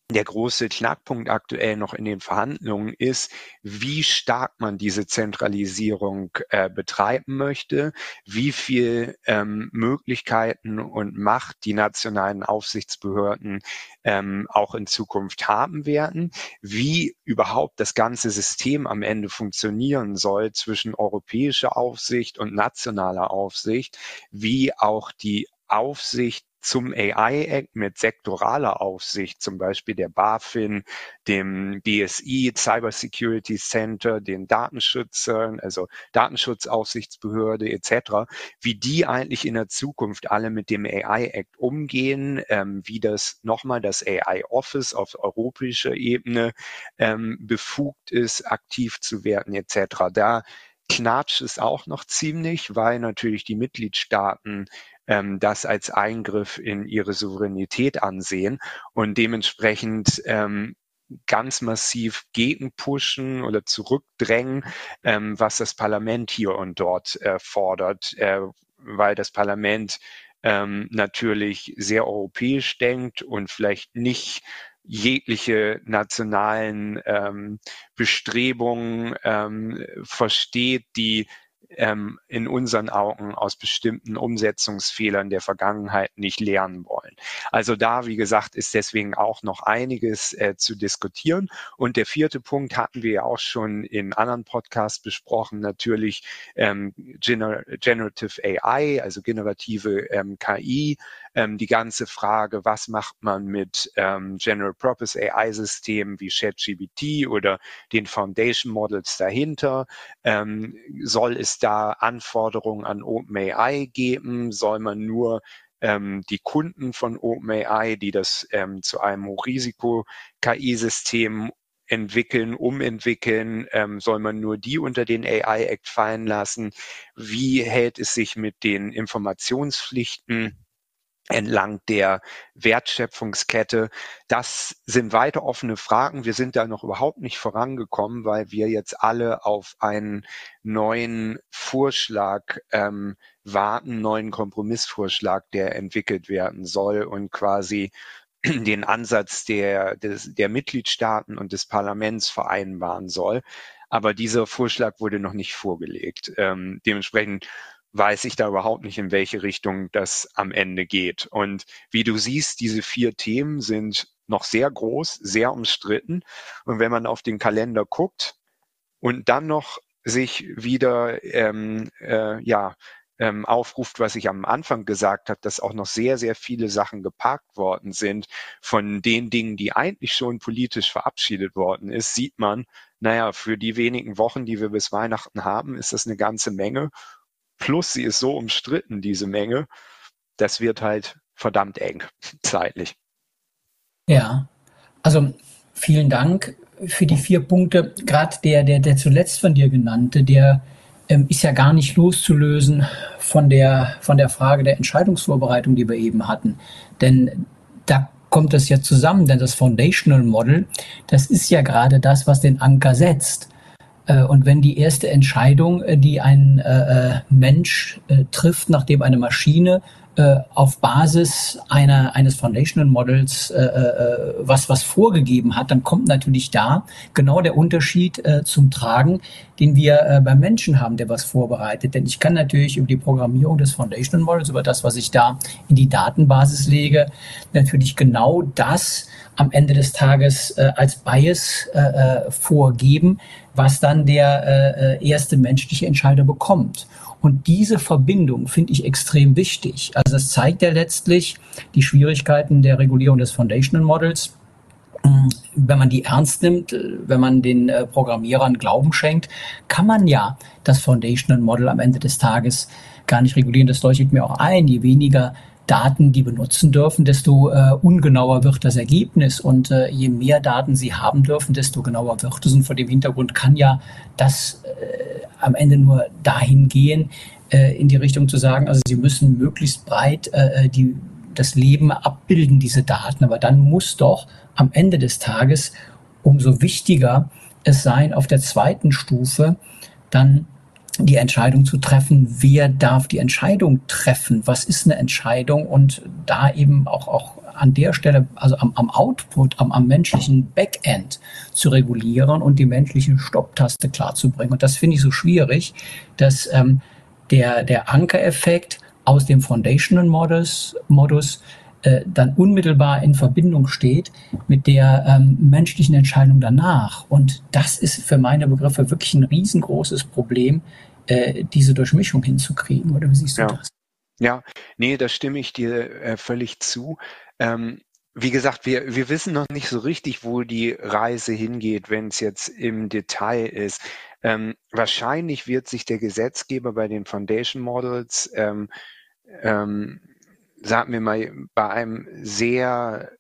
der große Knackpunkt aktuell noch in den Verhandlungen ist, wie stark man diese Zentralisierung äh, betreiben möchte, wie viel ähm, Möglichkeiten und Macht die nationalen Aufsichtsbehörden ähm, auch in Zukunft haben werden, wie überhaupt das ganze System am Ende funktionieren soll zwischen europäischer Aufsicht und nationaler Aufsicht, wie auch die Aufsicht zum AI-Act mit sektoraler Aufsicht, zum Beispiel der BaFin, dem BSI, Cyber Security Center, den Datenschützern, also Datenschutzaufsichtsbehörde etc., wie die eigentlich in der Zukunft alle mit dem AI-Act umgehen, ähm, wie das nochmal das AI-Office auf europäischer Ebene ähm, befugt ist, aktiv zu werden etc. Da knatscht es auch noch ziemlich, weil natürlich die Mitgliedstaaten ähm, das als Eingriff in ihre Souveränität ansehen und dementsprechend ähm, ganz massiv gegenpushen oder zurückdrängen, ähm, was das Parlament hier und dort äh, fordert, äh, weil das Parlament ähm, natürlich sehr europäisch denkt und vielleicht nicht jegliche nationalen ähm, Bestrebungen ähm, versteht, die ähm, in unseren Augen aus bestimmten Umsetzungsfehlern der Vergangenheit nicht lernen wollen. Also da, wie gesagt, ist deswegen auch noch einiges äh, zu diskutieren. Und der vierte Punkt hatten wir ja auch schon in anderen Podcasts besprochen, natürlich ähm, Gener Generative AI, also generative ähm, KI, ähm, die ganze Frage, was macht man mit ähm, General Purpose AI-Systemen wie ChatGPT oder den Foundation Models dahinter? Ähm, soll es da Anforderungen an OpenAI geben? Soll man nur ähm, die Kunden von OpenAI, die das ähm, zu einem Hochrisiko-KI-System entwickeln, umentwickeln? Ähm, soll man nur die unter den AI Act fallen lassen? Wie hält es sich mit den Informationspflichten entlang der Wertschöpfungskette. Das sind weiter offene Fragen. Wir sind da noch überhaupt nicht vorangekommen, weil wir jetzt alle auf einen neuen Vorschlag ähm, warten, neuen Kompromissvorschlag, der entwickelt werden soll und quasi den Ansatz der, des, der Mitgliedstaaten und des Parlaments vereinbaren soll. Aber dieser Vorschlag wurde noch nicht vorgelegt. Ähm, dementsprechend weiß ich da überhaupt nicht, in welche Richtung das am Ende geht. Und wie du siehst, diese vier Themen sind noch sehr groß, sehr umstritten. Und wenn man auf den Kalender guckt und dann noch sich wieder ähm, äh, ja ähm, aufruft, was ich am Anfang gesagt habe, dass auch noch sehr, sehr viele Sachen geparkt worden sind von den Dingen, die eigentlich schon politisch verabschiedet worden ist, sieht man, naja, für die wenigen Wochen, die wir bis Weihnachten haben, ist das eine ganze Menge. Plus sie ist so umstritten, diese Menge. Das wird halt verdammt eng zeitlich. Ja, also vielen Dank für die vier Punkte. Gerade der, der, der zuletzt von dir genannte, der ähm, ist ja gar nicht loszulösen von der, von der Frage der Entscheidungsvorbereitung, die wir eben hatten. Denn da kommt es ja zusammen, denn das Foundational Model, das ist ja gerade das, was den Anker setzt. Äh, und wenn die erste Entscheidung, äh, die ein äh, Mensch trifft, nachdem eine Maschine auf Basis einer, eines Foundational Models äh, äh, was, was vorgegeben hat, dann kommt natürlich da genau der Unterschied äh, zum Tragen, den wir äh, beim Menschen haben, der was vorbereitet. Denn ich kann natürlich über die Programmierung des Foundational Models, über das, was ich da in die Datenbasis lege, natürlich genau das am Ende des Tages äh, als Bias äh, äh, vorgeben, was dann der äh, äh, erste menschliche Entscheider bekommt. Und diese Verbindung finde ich extrem wichtig. Also es zeigt ja letztlich die Schwierigkeiten der Regulierung des Foundational Models. Mm, wenn man die ernst nimmt, äh, wenn man den Programmierern Glauben schenkt, kann man ja das Foundational Model am Ende des Tages gar nicht regulieren. Das leuchtet mir auch ein. Je weniger Daten die benutzen dürfen, desto äh, ungenauer wird das Ergebnis. Und äh, je mehr Daten sie haben dürfen, desto genauer wird es. Und vor dem Hintergrund kann ja das äh, am Ende nur dahin gehen, äh, in die Richtung zu sagen, also sie müssen möglichst breit äh, äh die, das Leben abbilden, diese Daten. Aber dann muss doch am Ende des Tages umso wichtiger es sein, auf der zweiten Stufe dann die Entscheidung zu treffen, wer darf die Entscheidung treffen, was ist eine Entscheidung und da eben auch, auch an der Stelle, also am, am Output, am, am menschlichen Backend zu regulieren und die menschliche Stopptaste klarzubringen. Und das finde ich so schwierig, dass ähm, der, der Ankereffekt aus dem Foundational Modus, Modus äh, dann unmittelbar in Verbindung steht mit der ähm, menschlichen Entscheidung danach. Und das ist für meine Begriffe wirklich ein riesengroßes Problem, äh, diese Durchmischung hinzukriegen. Oder wie siehst du ja. das? Ja, nee, da stimme ich dir äh, völlig zu. Ähm, wie gesagt, wir, wir wissen noch nicht so richtig, wo die Reise hingeht, wenn es jetzt im Detail ist. Ähm, wahrscheinlich wird sich der Gesetzgeber bei den Foundation Models, ähm, ähm, sagen wir mal, bei einem sehr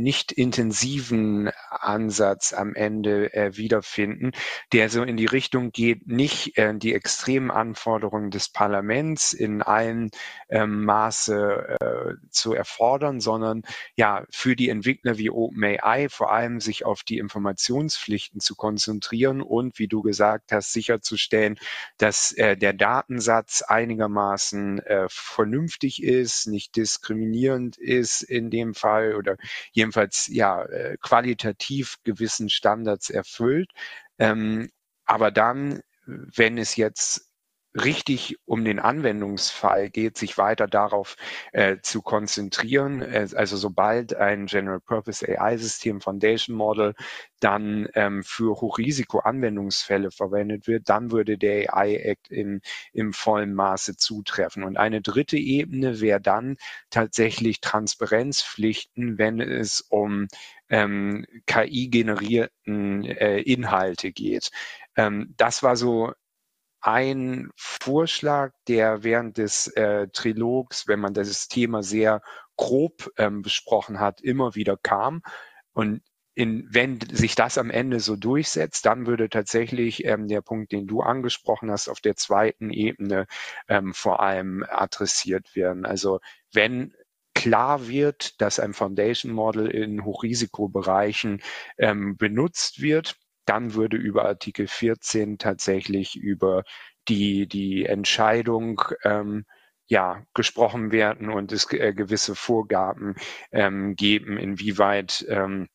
nicht intensiven Ansatz am Ende äh, wiederfinden, der so in die Richtung geht, nicht äh, die extremen Anforderungen des Parlaments in allen ähm, Maße äh, zu erfordern, sondern ja für die Entwickler wie OpenAI vor allem sich auf die Informationspflichten zu konzentrieren und wie du gesagt hast, sicherzustellen, dass äh, der Datensatz einigermaßen äh, vernünftig ist, nicht diskriminierend ist in dem Fall oder jedenfalls jedenfalls ja äh, qualitativ gewissen Standards erfüllt. Ähm, aber dann wenn es jetzt richtig um den Anwendungsfall geht, sich weiter darauf äh, zu konzentrieren. Äh, also sobald ein General Purpose AI-System Foundation Model dann ähm, für Hochrisiko-Anwendungsfälle verwendet wird, dann würde der AI-Act in, im vollen Maße zutreffen. Und eine dritte Ebene wäre dann tatsächlich Transparenzpflichten, wenn es um ähm, KI-generierten äh, Inhalte geht. Ähm, das war so ein Vorschlag, der während des äh, Trilogs, wenn man das Thema sehr grob ähm, besprochen hat, immer wieder kam. Und in, wenn sich das am Ende so durchsetzt, dann würde tatsächlich ähm, der Punkt, den du angesprochen hast, auf der zweiten Ebene ähm, vor allem adressiert werden. Also wenn klar wird, dass ein Foundation Model in Hochrisikobereichen ähm, benutzt wird, dann würde über Artikel 14 tatsächlich über die, die Entscheidung ähm, ja, gesprochen werden und es äh, gewisse Vorgaben ähm, geben, inwieweit ähm,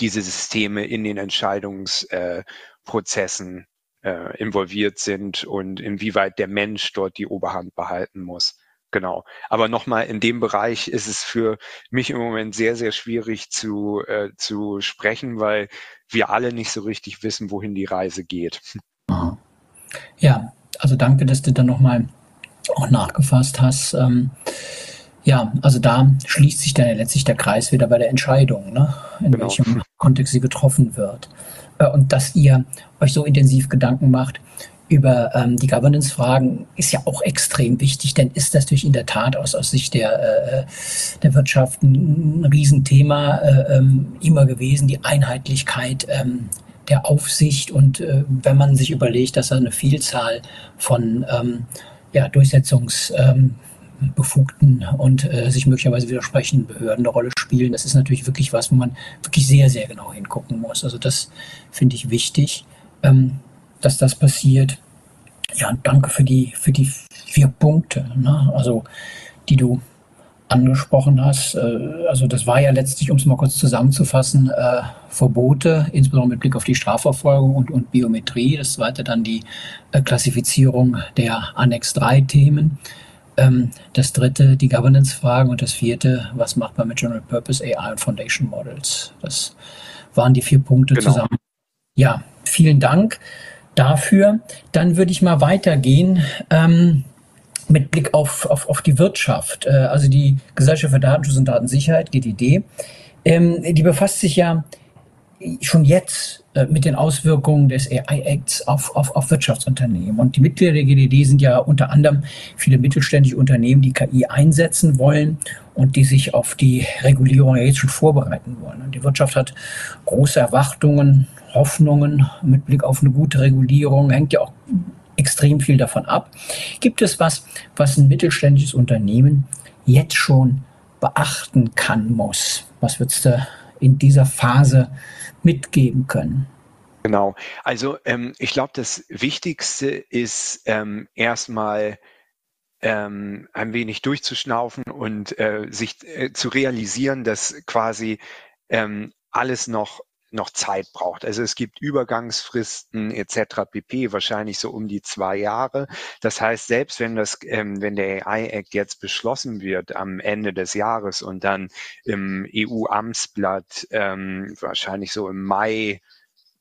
diese Systeme in den Entscheidungsprozessen äh, äh, involviert sind und inwieweit der Mensch dort die Oberhand behalten muss. Genau. Aber nochmal, in dem Bereich ist es für mich im Moment sehr, sehr schwierig zu, äh, zu sprechen, weil wir alle nicht so richtig wissen, wohin die Reise geht. Ja, also danke, dass du dann nochmal auch nachgefasst hast. Ähm, ja, also da schließt sich dann ja letztlich der Kreis wieder bei der Entscheidung, ne? in genau. welchem Kontext sie getroffen wird. Äh, und dass ihr euch so intensiv Gedanken macht über ähm, die Governance-Fragen ist ja auch extrem wichtig, denn ist das natürlich in der Tat aus, aus Sicht der, äh, der Wirtschaft ein, Riesenthema äh, ähm, immer gewesen, die Einheitlichkeit ähm, der Aufsicht. Und äh, wenn man sich überlegt, dass da eine Vielzahl von ähm, ja, Durchsetzungsbefugten ähm, und äh, sich möglicherweise widersprechenden Behörden eine Rolle spielen, das ist natürlich wirklich was, wo man wirklich sehr, sehr genau hingucken muss. Also das finde ich wichtig. Ähm, dass das passiert. Ja, danke für die, für die vier Punkte, ne? also die du angesprochen hast. Äh, also das war ja letztlich, um es mal kurz zusammenzufassen, äh, Verbote, insbesondere mit Blick auf die Strafverfolgung und, und Biometrie. Das zweite dann die äh, Klassifizierung der Annex 3 Themen. Ähm, das dritte die Governance-Fragen und das vierte, was macht man mit General Purpose AI und Foundation Models. Das waren die vier Punkte genau. zusammen. Ja, vielen Dank dafür. Dann würde ich mal weitergehen. Ähm, mit Blick auf, auf, auf die Wirtschaft, äh, also die Gesellschaft für Datenschutz und Datensicherheit, GDD, ähm, die befasst sich ja schon jetzt äh, mit den Auswirkungen des AI-Acts auf, auf, auf Wirtschaftsunternehmen. Und die Mitglieder der GDD sind ja unter anderem viele mittelständische Unternehmen, die KI einsetzen wollen und die sich auf die Regulierung jetzt schon vorbereiten wollen. Und die Wirtschaft hat große Erwartungen Hoffnungen mit Blick auf eine gute Regulierung, hängt ja auch extrem viel davon ab. Gibt es was, was ein mittelständisches Unternehmen jetzt schon beachten kann, muss? Was würdest du in dieser Phase mitgeben können? Genau. Also ähm, ich glaube, das Wichtigste ist ähm, erstmal ähm, ein wenig durchzuschnaufen und äh, sich äh, zu realisieren, dass quasi ähm, alles noch noch Zeit braucht. Also es gibt Übergangsfristen etc. pp. wahrscheinlich so um die zwei Jahre. Das heißt, selbst wenn das, ähm, wenn der AI Act jetzt beschlossen wird am Ende des Jahres und dann im EU-Amtsblatt ähm, wahrscheinlich so im Mai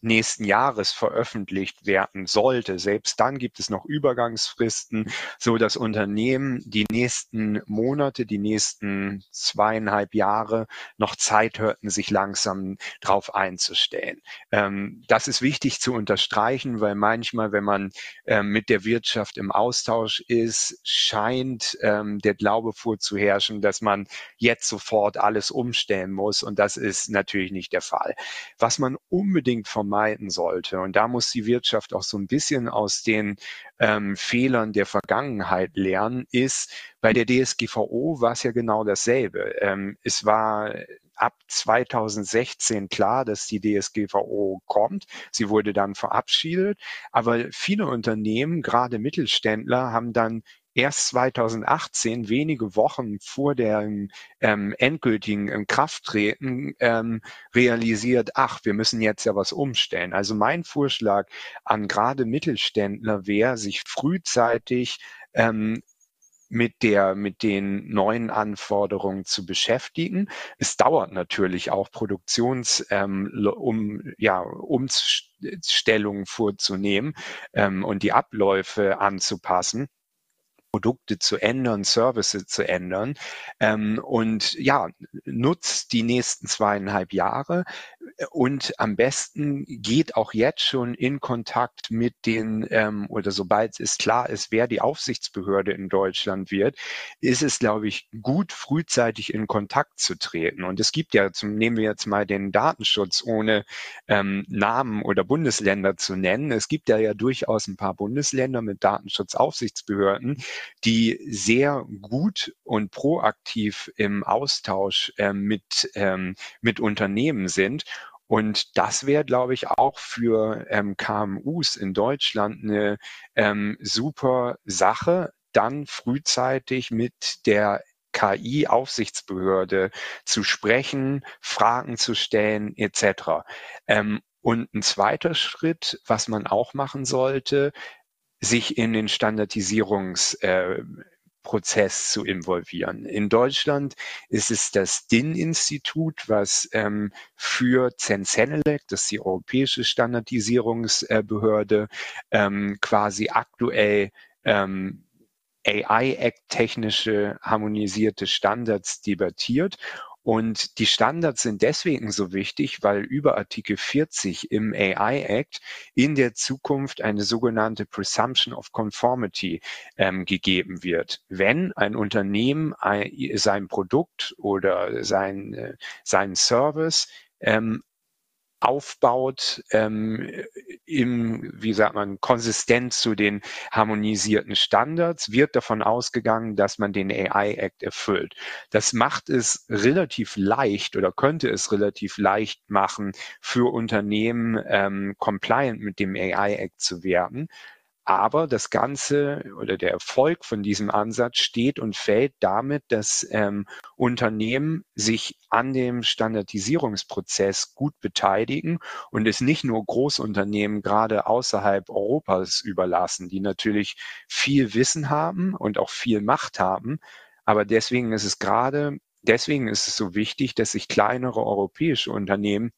nächsten Jahres veröffentlicht werden sollte. Selbst dann gibt es noch Übergangsfristen, so dass Unternehmen die nächsten Monate, die nächsten zweieinhalb Jahre noch Zeit hörten, sich langsam darauf einzustellen. Ähm, das ist wichtig zu unterstreichen, weil manchmal, wenn man ähm, mit der Wirtschaft im Austausch ist, scheint ähm, der Glaube vorzuherrschen, dass man jetzt sofort alles umstellen muss. Und das ist natürlich nicht der Fall. Was man unbedingt vom vermeiden sollte. Und da muss die Wirtschaft auch so ein bisschen aus den ähm, Fehlern der Vergangenheit lernen, ist, bei der DSGVO war es ja genau dasselbe. Ähm, es war ab 2016 klar, dass die DSGVO kommt. Sie wurde dann verabschiedet. Aber viele Unternehmen, gerade Mittelständler, haben dann erst 2018, wenige Wochen vor dem ähm, endgültigen ähm, Krafttreten, ähm, realisiert, ach, wir müssen jetzt ja was umstellen. Also mein Vorschlag an gerade Mittelständler wäre, sich frühzeitig ähm, mit der, mit den neuen Anforderungen zu beschäftigen. Es dauert natürlich auch Produktions, ähm, um, ja, Umstellungen vorzunehmen ähm, und die Abläufe anzupassen. Produkte zu ändern, Services zu ändern. Ähm, und ja, nutzt die nächsten zweieinhalb Jahre und am besten geht auch jetzt schon in Kontakt mit den, ähm, oder sobald es klar ist, wer die Aufsichtsbehörde in Deutschland wird, ist es, glaube ich, gut, frühzeitig in Kontakt zu treten. Und es gibt ja, zum, nehmen wir jetzt mal den Datenschutz, ohne ähm, Namen oder Bundesländer zu nennen. Es gibt ja, ja durchaus ein paar Bundesländer mit Datenschutzaufsichtsbehörden, die sehr gut und proaktiv im Austausch äh, mit, ähm, mit Unternehmen sind. Und das wäre, glaube ich, auch für ähm, KMUs in Deutschland eine ähm, super Sache, dann frühzeitig mit der KI-Aufsichtsbehörde zu sprechen, Fragen zu stellen etc. Ähm, und ein zweiter Schritt, was man auch machen sollte, sich in den Standardisierungs äh, Prozess zu involvieren. In Deutschland ist es das DIN-Institut, was ähm, für Zensenelec, das ist die europäische Standardisierungsbehörde, ähm, quasi aktuell ähm, AI-Act technische harmonisierte Standards debattiert und die Standards sind deswegen so wichtig, weil über Artikel 40 im AI Act in der Zukunft eine sogenannte Presumption of Conformity ähm, gegeben wird. Wenn ein Unternehmen ein, sein Produkt oder sein, äh, sein Service ähm, aufbaut, ähm, im, wie sagt man, konsistent zu den harmonisierten Standards, wird davon ausgegangen, dass man den AI Act erfüllt. Das macht es relativ leicht oder könnte es relativ leicht machen, für Unternehmen ähm, compliant mit dem AI Act zu werden. Aber das Ganze oder der Erfolg von diesem Ansatz steht und fällt damit, dass ähm, Unternehmen sich an dem Standardisierungsprozess gut beteiligen und es nicht nur Großunternehmen gerade außerhalb Europas überlassen, die natürlich viel Wissen haben und auch viel Macht haben. Aber deswegen ist es gerade, deswegen ist es so wichtig, dass sich kleinere europäische Unternehmen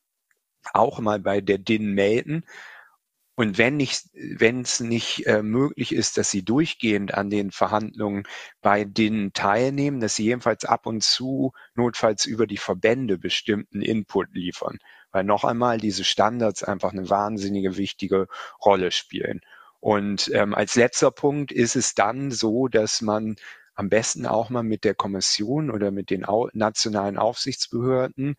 auch mal bei der DIN melden und wenn nicht, wenn es nicht äh, möglich ist, dass sie durchgehend an den Verhandlungen bei denen teilnehmen, dass sie jedenfalls ab und zu notfalls über die Verbände bestimmten Input liefern. Weil noch einmal diese Standards einfach eine wahnsinnige wichtige Rolle spielen. Und ähm, als letzter Punkt ist es dann so, dass man am besten auch mal mit der Kommission oder mit den nationalen Aufsichtsbehörden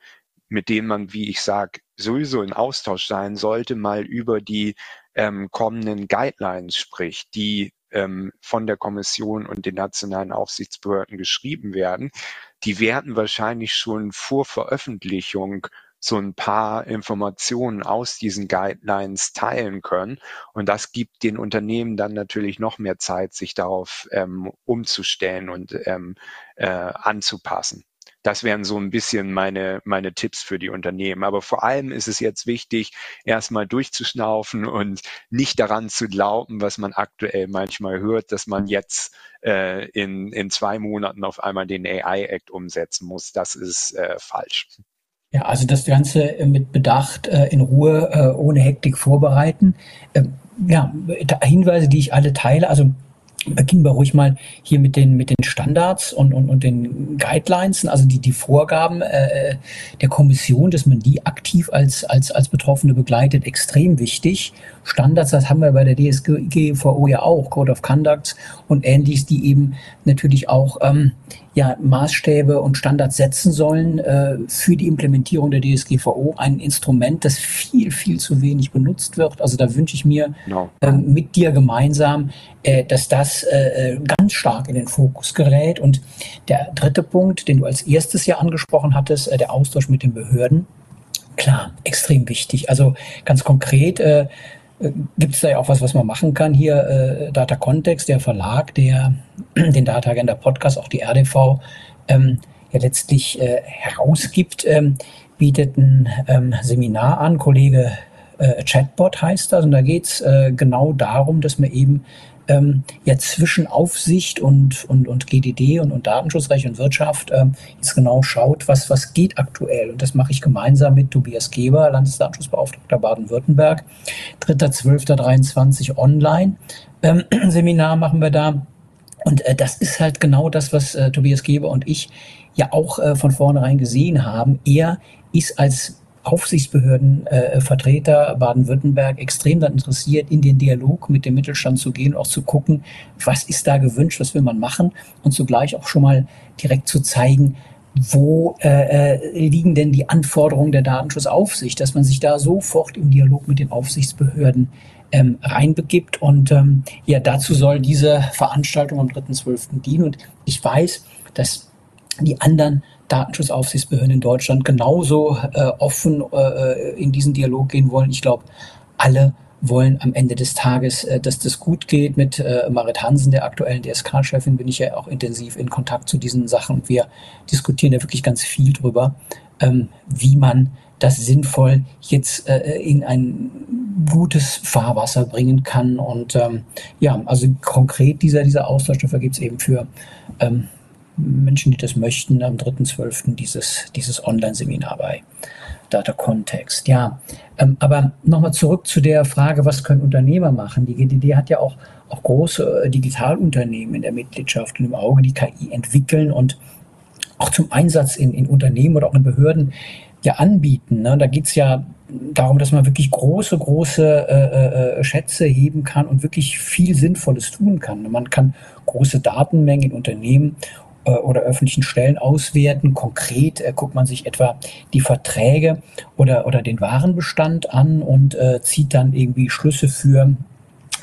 mit denen man, wie ich sage, sowieso in Austausch sein sollte, mal über die ähm, kommenden Guidelines spricht, die ähm, von der Kommission und den nationalen Aufsichtsbehörden geschrieben werden. Die werden wahrscheinlich schon vor Veröffentlichung so ein paar Informationen aus diesen Guidelines teilen können. Und das gibt den Unternehmen dann natürlich noch mehr Zeit, sich darauf ähm, umzustellen und ähm, äh, anzupassen. Das wären so ein bisschen meine, meine Tipps für die Unternehmen. Aber vor allem ist es jetzt wichtig, erstmal durchzuschnaufen und nicht daran zu glauben, was man aktuell manchmal hört, dass man jetzt äh, in, in zwei Monaten auf einmal den AI-Act umsetzen muss. Das ist äh, falsch. Ja, also das Ganze äh, mit Bedacht, äh, in Ruhe, äh, ohne Hektik vorbereiten. Ähm, ja, Hinweise, die ich alle teile. Also beginnen wir ruhig mal hier mit den, mit den Standards und, und, und den Guidelines, also die, die Vorgaben äh, der Kommission, dass man die aktiv als, als, als Betroffene begleitet, extrem wichtig. Standards, das haben wir bei der DSGVO ja auch, Code of Conduct und ähnliches, die eben natürlich auch ähm, ja, Maßstäbe und Standards setzen sollen äh, für die Implementierung der DSGVO. Ein Instrument, das viel, viel zu wenig benutzt wird. Also da wünsche ich mir no. äh, mit dir gemeinsam, äh, dass das äh, äh, ganz stark in den Fokus gerät. Und der dritte Punkt, den du als erstes ja angesprochen hattest, äh, der Austausch mit den Behörden. Klar, extrem wichtig. Also ganz konkret, äh, gibt es da ja auch was, was man machen kann. Hier äh, Data Context, der Verlag, der den Data Agenda Podcast, auch die RDV, ähm, ja letztlich äh, herausgibt, ähm, bietet ein ähm, Seminar an. Kollege äh, Chatbot heißt das. Und da geht es äh, genau darum, dass man eben ähm, ja zwischen Aufsicht und, und, und GDD und, und Datenschutzrecht und Wirtschaft ähm, jetzt genau schaut, was, was geht aktuell. Und das mache ich gemeinsam mit Tobias Geber, Landesdatenschutzbeauftragter Baden-Württemberg. 3.12.23 online. Ähm, Seminar machen wir da. Und äh, das ist halt genau das, was äh, Tobias Geber und ich ja auch äh, von vornherein gesehen haben. Er ist als Aufsichtsbehördenvertreter äh, Baden-Württemberg extrem dann interessiert, in den Dialog mit dem Mittelstand zu gehen, auch zu gucken, was ist da gewünscht, was will man machen und zugleich auch schon mal direkt zu zeigen, wo äh, äh liegen denn die Anforderungen der Datenschutzaufsicht, dass man sich da sofort im Dialog mit den Aufsichtsbehörden ähm, reinbegibt. Und ähm, ja, dazu soll diese Veranstaltung am 3.12. dienen. Und ich weiß, dass die anderen Datenschutzaufsichtsbehörden in Deutschland genauso äh, offen äh, in diesen Dialog gehen wollen. Ich glaube, alle wollen am Ende des Tages, äh, dass das gut geht. Mit äh, Marit Hansen, der aktuellen DSK-Chefin, bin ich ja auch intensiv in Kontakt zu diesen Sachen. Wir diskutieren ja wirklich ganz viel drüber, ähm, wie man das sinnvoll jetzt äh, in ein gutes Fahrwasser bringen kann. Und ähm, ja, also konkret dieser, dieser Austausch, dafür gibt es eben für ähm, Menschen, die das möchten, am 3.12. dieses, dieses Online-Seminar bei Data Context. Ja, ähm, aber nochmal zurück zu der Frage, was können Unternehmer machen? Die GDD hat ja auch, auch große äh, Digitalunternehmen in der Mitgliedschaft und im Auge, die KI entwickeln und auch zum Einsatz in, in Unternehmen oder auch in Behörden ja anbieten. Ne? Da geht es ja darum, dass man wirklich große, große äh, äh, Schätze heben kann und wirklich viel Sinnvolles tun kann. Man kann große Datenmengen in Unternehmen äh, oder öffentlichen Stellen auswerten. Konkret äh, guckt man sich etwa die Verträge oder, oder den Warenbestand an und äh, zieht dann irgendwie Schlüsse für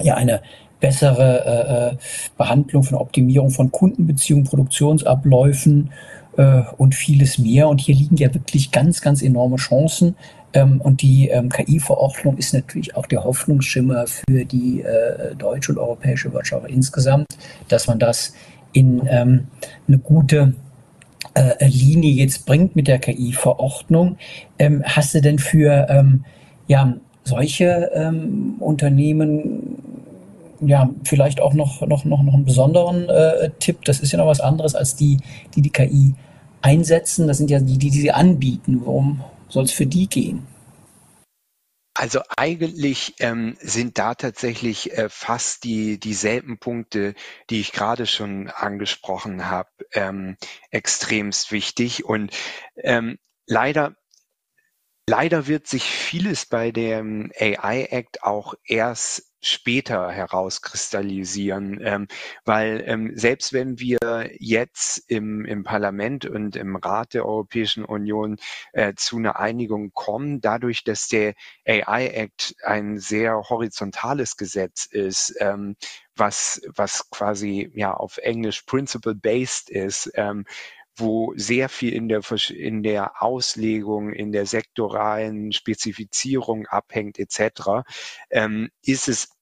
ja, eine bessere äh, äh Behandlung von Optimierung von Kundenbeziehungen, Produktionsabläufen äh, und vieles mehr. Und hier liegen ja wirklich ganz, ganz enorme Chancen. Ähm, und die ähm, KI-Verordnung ist natürlich auch der Hoffnungsschimmer für die äh, deutsche und europäische Wirtschaft insgesamt, dass man das in ähm, eine gute äh, Linie jetzt bringt mit der KI-Verordnung. Ähm, hast du denn für ähm, ja, solche ähm, Unternehmen ja, vielleicht auch noch, noch, noch, noch einen besonderen äh, Tipp? Das ist ja noch was anderes als die, die die KI einsetzen. Das sind ja die, die, sie anbieten. Worum soll es für die gehen? Also eigentlich ähm, sind da tatsächlich äh, fast die dieselben Punkte, die ich gerade schon angesprochen habe, ähm, extremst wichtig. Und ähm, leider Leider wird sich vieles bei dem AI Act auch erst später herauskristallisieren, ähm, weil ähm, selbst wenn wir jetzt im, im Parlament und im Rat der Europäischen Union äh, zu einer Einigung kommen, dadurch, dass der AI Act ein sehr horizontales Gesetz ist, ähm, was, was quasi ja auf Englisch principle-based ist, ähm, wo sehr viel in der, in der Auslegung, in der sektoralen Spezifizierung abhängt etc., ähm, ist es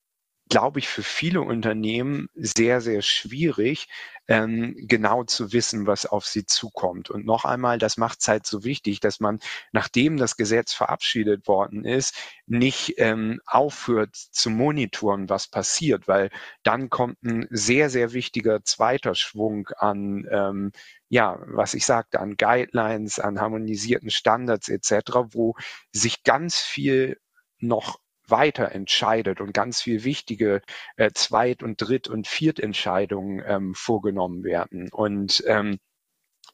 glaube ich, für viele Unternehmen sehr, sehr schwierig, ähm, genau zu wissen, was auf sie zukommt. Und noch einmal, das macht es halt so wichtig, dass man, nachdem das Gesetz verabschiedet worden ist, nicht ähm, aufhört zu monitoren, was passiert, weil dann kommt ein sehr, sehr wichtiger zweiter Schwung an ähm, ja, was ich sagte, an Guidelines, an harmonisierten Standards etc., wo sich ganz viel noch weiter entscheidet und ganz viel wichtige äh, Zweit- und Dritt- und Viertentscheidungen ähm, vorgenommen werden. Und ähm,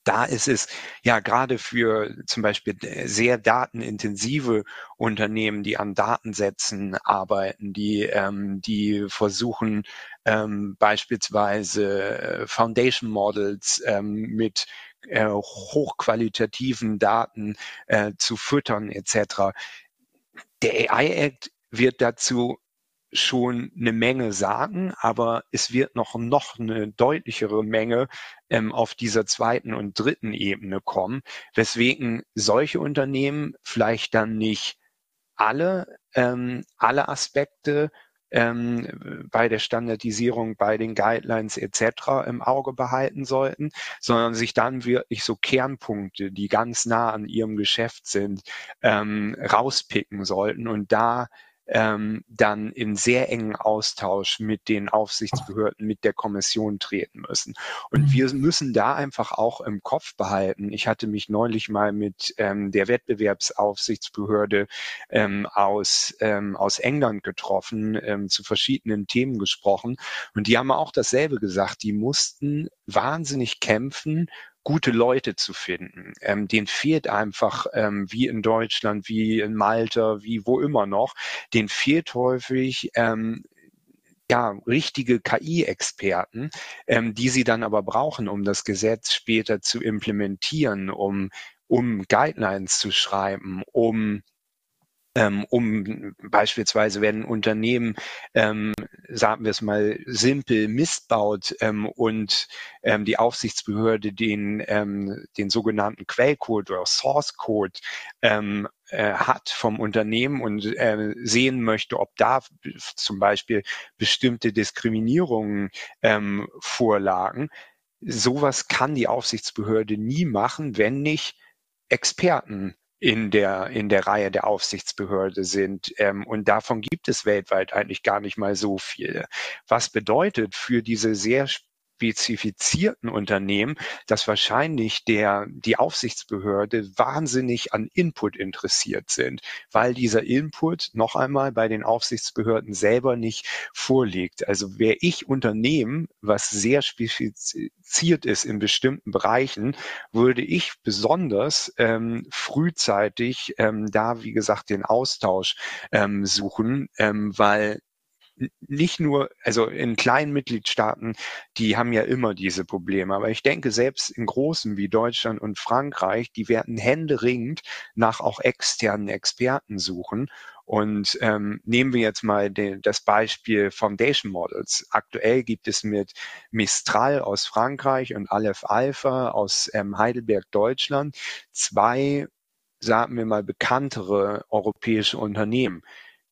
da ist es ja gerade für zum Beispiel sehr datenintensive Unternehmen, die an Datensätzen arbeiten, die, ähm, die versuchen ähm, beispielsweise äh, Foundation Models ähm, mit äh, hochqualitativen Daten äh, zu füttern etc. Der AI Act wird dazu schon eine Menge sagen, aber es wird noch, noch eine deutlichere Menge ähm, auf dieser zweiten und dritten Ebene kommen, weswegen solche Unternehmen vielleicht dann nicht alle, ähm, alle Aspekte ähm, bei der Standardisierung, bei den Guidelines etc. im Auge behalten sollten, sondern sich dann wirklich so Kernpunkte, die ganz nah an ihrem Geschäft sind, ähm, rauspicken sollten und da ähm, dann in sehr engen Austausch mit den Aufsichtsbehörden, mit der Kommission treten müssen. Und mhm. wir müssen da einfach auch im Kopf behalten. Ich hatte mich neulich mal mit ähm, der Wettbewerbsaufsichtsbehörde ähm, aus, ähm, aus England getroffen, ähm, zu verschiedenen Themen gesprochen. Und die haben auch dasselbe gesagt. Die mussten wahnsinnig kämpfen, gute Leute zu finden. Ähm, denen fehlt einfach, ähm, wie in Deutschland, wie in Malta, wie wo immer noch, denen fehlt häufig ähm, ja, richtige KI-Experten, ähm, die sie dann aber brauchen, um das Gesetz später zu implementieren, um, um Guidelines zu schreiben, um ähm, um beispielsweise wenn Unternehmen, ähm, sagen wir es mal, simpel missbaut ähm, und ähm, die Aufsichtsbehörde den, ähm, den sogenannten Quellcode oder Source Code ähm, äh, hat vom Unternehmen und äh, sehen möchte, ob da zum Beispiel bestimmte Diskriminierungen ähm, vorlagen. Sowas kann die Aufsichtsbehörde nie machen, wenn nicht Experten in der, in der Reihe der Aufsichtsbehörde sind. Ähm, und davon gibt es weltweit eigentlich gar nicht mal so viel. Was bedeutet für diese sehr spezifizierten Unternehmen, dass wahrscheinlich der, die Aufsichtsbehörde wahnsinnig an Input interessiert sind, weil dieser Input noch einmal bei den Aufsichtsbehörden selber nicht vorliegt. Also wäre ich Unternehmen, was sehr spezifiziert ist in bestimmten Bereichen, würde ich besonders ähm, frühzeitig ähm, da, wie gesagt, den Austausch ähm, suchen, ähm, weil nicht nur, also in kleinen Mitgliedstaaten, die haben ja immer diese Probleme. Aber ich denke, selbst in großen wie Deutschland und Frankreich, die werden händeringend nach auch externen Experten suchen. Und ähm, nehmen wir jetzt mal den, das Beispiel Foundation Models. Aktuell gibt es mit Mistral aus Frankreich und Aleph Alpha aus ähm, Heidelberg, Deutschland, zwei, sagen wir mal, bekanntere europäische Unternehmen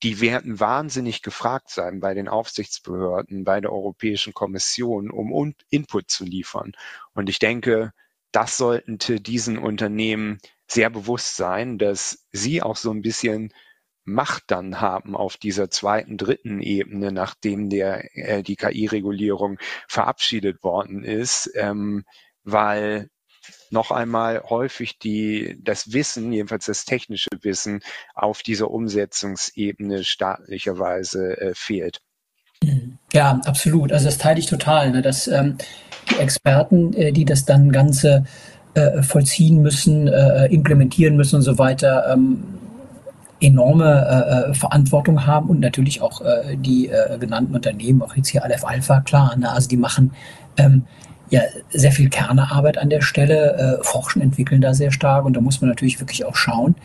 die werden wahnsinnig gefragt sein bei den Aufsichtsbehörden, bei der Europäischen Kommission, um Input zu liefern. Und ich denke, das sollten diesen Unternehmen sehr bewusst sein, dass sie auch so ein bisschen Macht dann haben auf dieser zweiten, dritten Ebene, nachdem der, äh, die KI-Regulierung verabschiedet worden ist, ähm, weil noch einmal häufig die, das Wissen, jedenfalls das technische Wissen, auf dieser Umsetzungsebene staatlicherweise äh, fehlt. Ja, absolut. Also das teile ich total. Ne? Dass ähm, die Experten, äh, die das dann Ganze äh, vollziehen müssen, äh, implementieren müssen und so weiter, ähm, enorme äh, äh Verantwortung haben und natürlich auch äh, die äh, genannten Unternehmen, auch jetzt hier Aleph Alpha, klar, ne? also die machen ähm, ja sehr viel Kernearbeit an der Stelle, äh, forschen, entwickeln da sehr stark und da muss man natürlich wirklich auch schauen,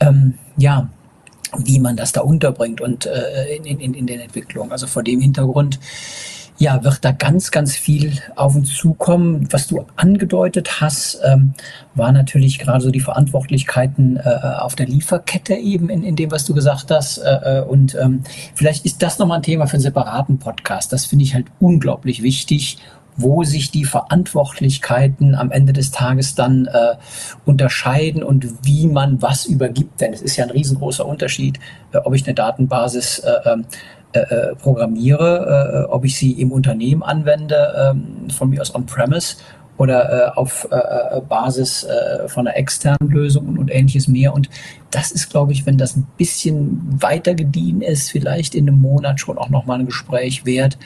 ähm, ja, wie man das da unterbringt und äh, in, in, in den Entwicklungen. Also vor dem Hintergrund, ja, wird da ganz, ganz viel auf uns zukommen. Was du angedeutet hast, ähm, war natürlich gerade so die Verantwortlichkeiten äh, auf der Lieferkette eben in, in dem, was du gesagt hast. Äh, äh und ähm, vielleicht ist das nochmal ein Thema für einen separaten Podcast. Das finde ich halt unglaublich wichtig wo sich die Verantwortlichkeiten am Ende des Tages dann äh, unterscheiden und wie man was übergibt. Denn es ist ja ein riesengroßer Unterschied, äh, ob ich eine Datenbasis äh, ähm, äh, äh programmiere, äh, ob ich sie im Unternehmen anwende, ähm, von mir aus on-premise oder auf Basis von einer externen Lösung und, und, ähnliches mehr. Und das ist, glaube ich, wenn das ein bisschen weiter gediehen ist, vielleicht in einem Monat schon auch nochmal ein Gespräch wert.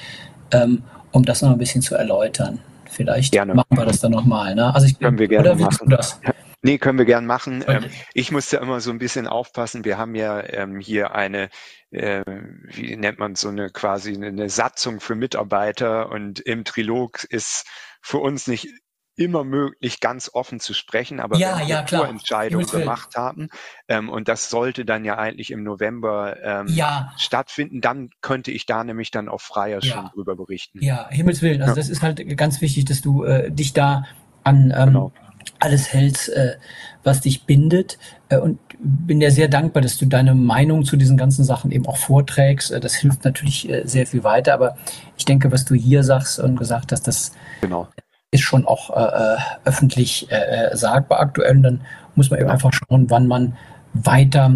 Ähm, um das noch ein bisschen zu erläutern. Vielleicht gerne. machen wir das dann nochmal. Ne? Also ich, können wir gerne oder machen. Du das? Nee, können wir gerne machen. Ähm, ich musste immer so ein bisschen aufpassen. Wir haben ja ähm, hier eine, äh, wie nennt man so eine quasi eine Satzung für Mitarbeiter und im Trilog ist für uns nicht immer möglich, ganz offen zu sprechen, aber ja, wenn wir ja, Vorentscheidungen gemacht haben ähm, und das sollte dann ja eigentlich im November ähm, ja. stattfinden, dann könnte ich da nämlich dann auf freier ja. schon drüber berichten. Ja, Himmels Willen. Also das ist halt ganz wichtig, dass du äh, dich da an ähm, genau alles hältst, äh, was dich bindet. Äh, und bin dir sehr dankbar, dass du deine Meinung zu diesen ganzen Sachen eben auch vorträgst. Äh, das hilft natürlich äh, sehr viel weiter. Aber ich denke, was du hier sagst und gesagt hast, das genau. Ist schon auch äh, äh öffentlich äh, sagbar aktuell. Und dann muss man eben einfach schauen, wann man weiter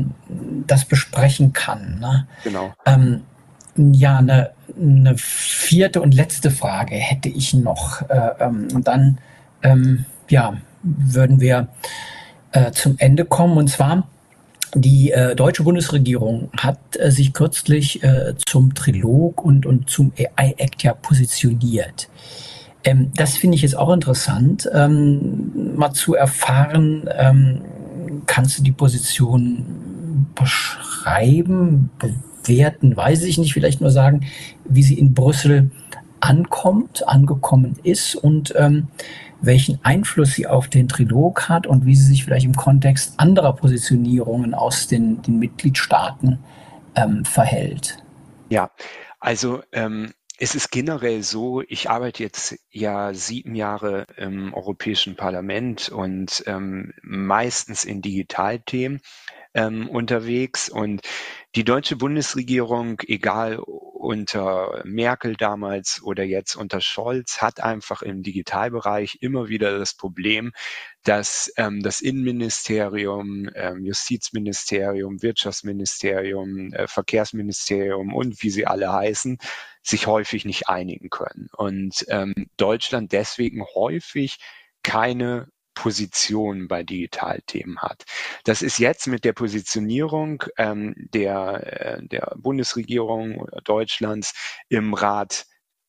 das besprechen kann. Ne? Genau. Ähm, ja, eine, eine vierte und letzte Frage hätte ich noch. Äh, ähm, und dann, ähm, ja, würden wir äh, zum Ende kommen. Und zwar, die äh, deutsche Bundesregierung hat äh, sich kürzlich äh, zum Trilog und, und zum AI-Act ja positioniert. Ähm, das finde ich jetzt auch interessant, ähm, mal zu erfahren, ähm, kannst du die Position beschreiben, bewerten, weiß ich nicht, vielleicht nur sagen, wie sie in Brüssel ankommt, angekommen ist und ähm, welchen Einfluss sie auf den Trilog hat und wie sie sich vielleicht im Kontext anderer Positionierungen aus den, den Mitgliedstaaten ähm, verhält. Ja, also ähm, es ist generell so, ich arbeite jetzt ja sieben Jahre im Europäischen Parlament und ähm, meistens in Digitalthemen ähm, unterwegs. Und die deutsche Bundesregierung, egal unter Merkel damals oder jetzt unter Scholz, hat einfach im Digitalbereich immer wieder das Problem, dass ähm, das Innenministerium, ähm, Justizministerium, Wirtschaftsministerium, äh, Verkehrsministerium und wie sie alle heißen, sich häufig nicht einigen können. Und ähm, Deutschland deswegen häufig keine Position bei Digitalthemen hat. Das ist jetzt mit der Positionierung ähm, der, äh, der Bundesregierung Deutschlands im Rat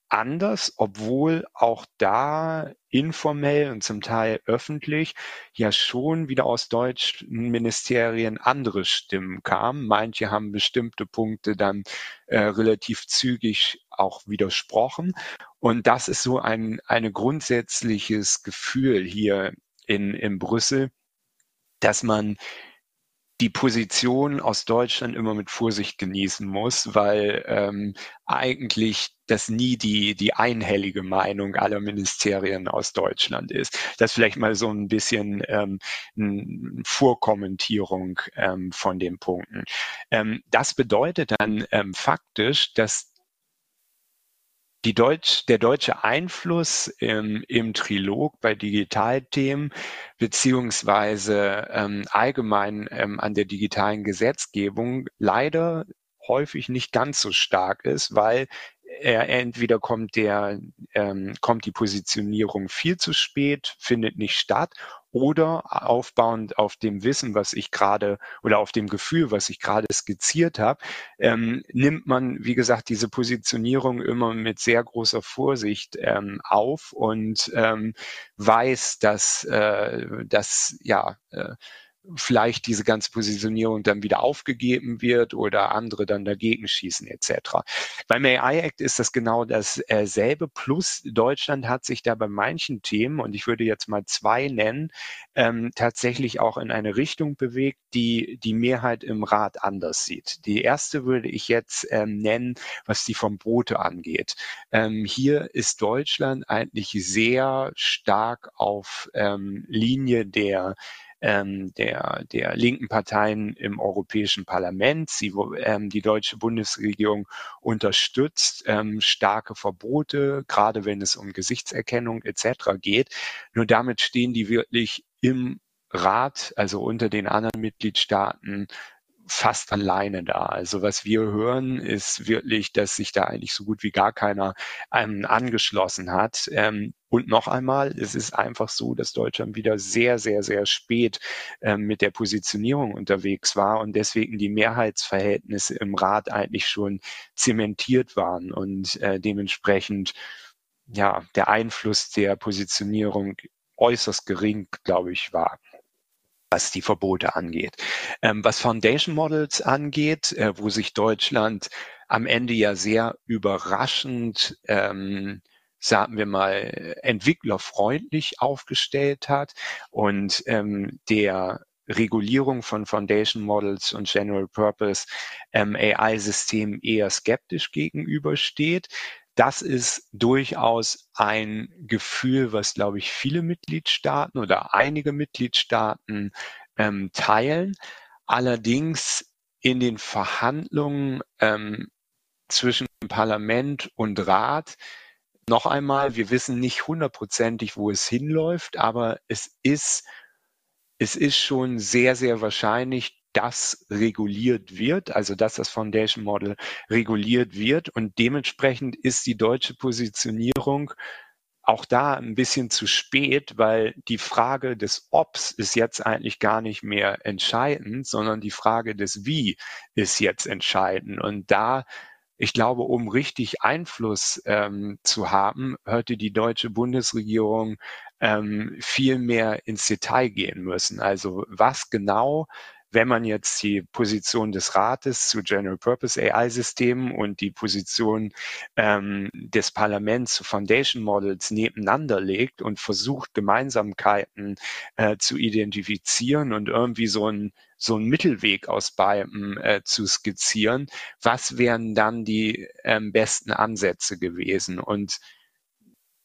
anders, obwohl auch da informell und zum Teil öffentlich ja schon wieder aus deutschen Ministerien andere Stimmen kamen. Manche haben bestimmte Punkte dann äh, relativ zügig auch widersprochen. Und das ist so ein, ein grundsätzliches Gefühl hier in, in Brüssel, dass man die Position aus Deutschland immer mit Vorsicht genießen muss, weil ähm, eigentlich das nie die, die einhellige Meinung aller Ministerien aus Deutschland ist. Das vielleicht mal so ein bisschen ähm, eine Vorkommentierung ähm, von den Punkten. Ähm, das bedeutet dann ähm, faktisch, dass Deutsch, der deutsche Einfluss im, im Trilog bei Digitalthemen beziehungsweise ähm, allgemein ähm, an der digitalen Gesetzgebung leider häufig nicht ganz so stark ist, weil er entweder kommt der ähm, kommt die Positionierung viel zu spät, findet nicht statt, oder aufbauend auf dem Wissen, was ich gerade oder auf dem Gefühl, was ich gerade skizziert habe, ähm, nimmt man, wie gesagt, diese Positionierung immer mit sehr großer Vorsicht ähm, auf und ähm, weiß, dass, äh, dass ja äh, vielleicht diese ganze Positionierung dann wieder aufgegeben wird oder andere dann dagegen schießen etc. Beim AI Act ist das genau dasselbe. Plus Deutschland hat sich da bei manchen Themen, und ich würde jetzt mal zwei nennen, ähm, tatsächlich auch in eine Richtung bewegt, die die Mehrheit im Rat anders sieht. Die erste würde ich jetzt ähm, nennen, was die Verbote angeht. Ähm, hier ist Deutschland eigentlich sehr stark auf ähm, Linie der ähm, der, der linken Parteien im Europäischen Parlament. Sie, ähm, die deutsche Bundesregierung unterstützt ähm, starke Verbote, gerade wenn es um Gesichtserkennung etc. geht. Nur damit stehen die wirklich im Rat, also unter den anderen Mitgliedstaaten, fast alleine da. Also was wir hören, ist wirklich, dass sich da eigentlich so gut wie gar keiner ähm, angeschlossen hat. Ähm, und noch einmal, es ist einfach so, dass Deutschland wieder sehr, sehr, sehr spät ähm, mit der Positionierung unterwegs war und deswegen die Mehrheitsverhältnisse im Rat eigentlich schon zementiert waren und äh, dementsprechend ja der Einfluss der Positionierung äußerst gering, glaube ich, war was die Verbote angeht. Ähm, was Foundation Models angeht, äh, wo sich Deutschland am Ende ja sehr überraschend, ähm, sagen wir mal, entwicklerfreundlich aufgestellt hat und ähm, der Regulierung von Foundation Models und General Purpose ähm, AI-Systemen eher skeptisch gegenübersteht das ist durchaus ein Gefühl, was, glaube ich, viele Mitgliedstaaten oder einige Mitgliedstaaten ähm, teilen. Allerdings in den Verhandlungen ähm, zwischen Parlament und Rat noch einmal, wir wissen nicht hundertprozentig, wo es hinläuft, aber es ist, es ist schon sehr, sehr wahrscheinlich, das reguliert wird, also dass das Foundation Model reguliert wird und dementsprechend ist die deutsche Positionierung auch da ein bisschen zu spät, weil die Frage des Obs ist jetzt eigentlich gar nicht mehr entscheidend, sondern die Frage des Wie ist jetzt entscheidend. Und da, ich glaube, um richtig Einfluss ähm, zu haben, hörte die deutsche Bundesregierung ähm, viel mehr ins Detail gehen müssen. Also was genau wenn man jetzt die Position des Rates zu General Purpose AI-Systemen und die Position ähm, des Parlaments zu Foundation Models nebeneinander legt und versucht, Gemeinsamkeiten äh, zu identifizieren und irgendwie so ein so ein Mittelweg aus beiden äh, zu skizzieren, was wären dann die ähm, besten Ansätze gewesen? Und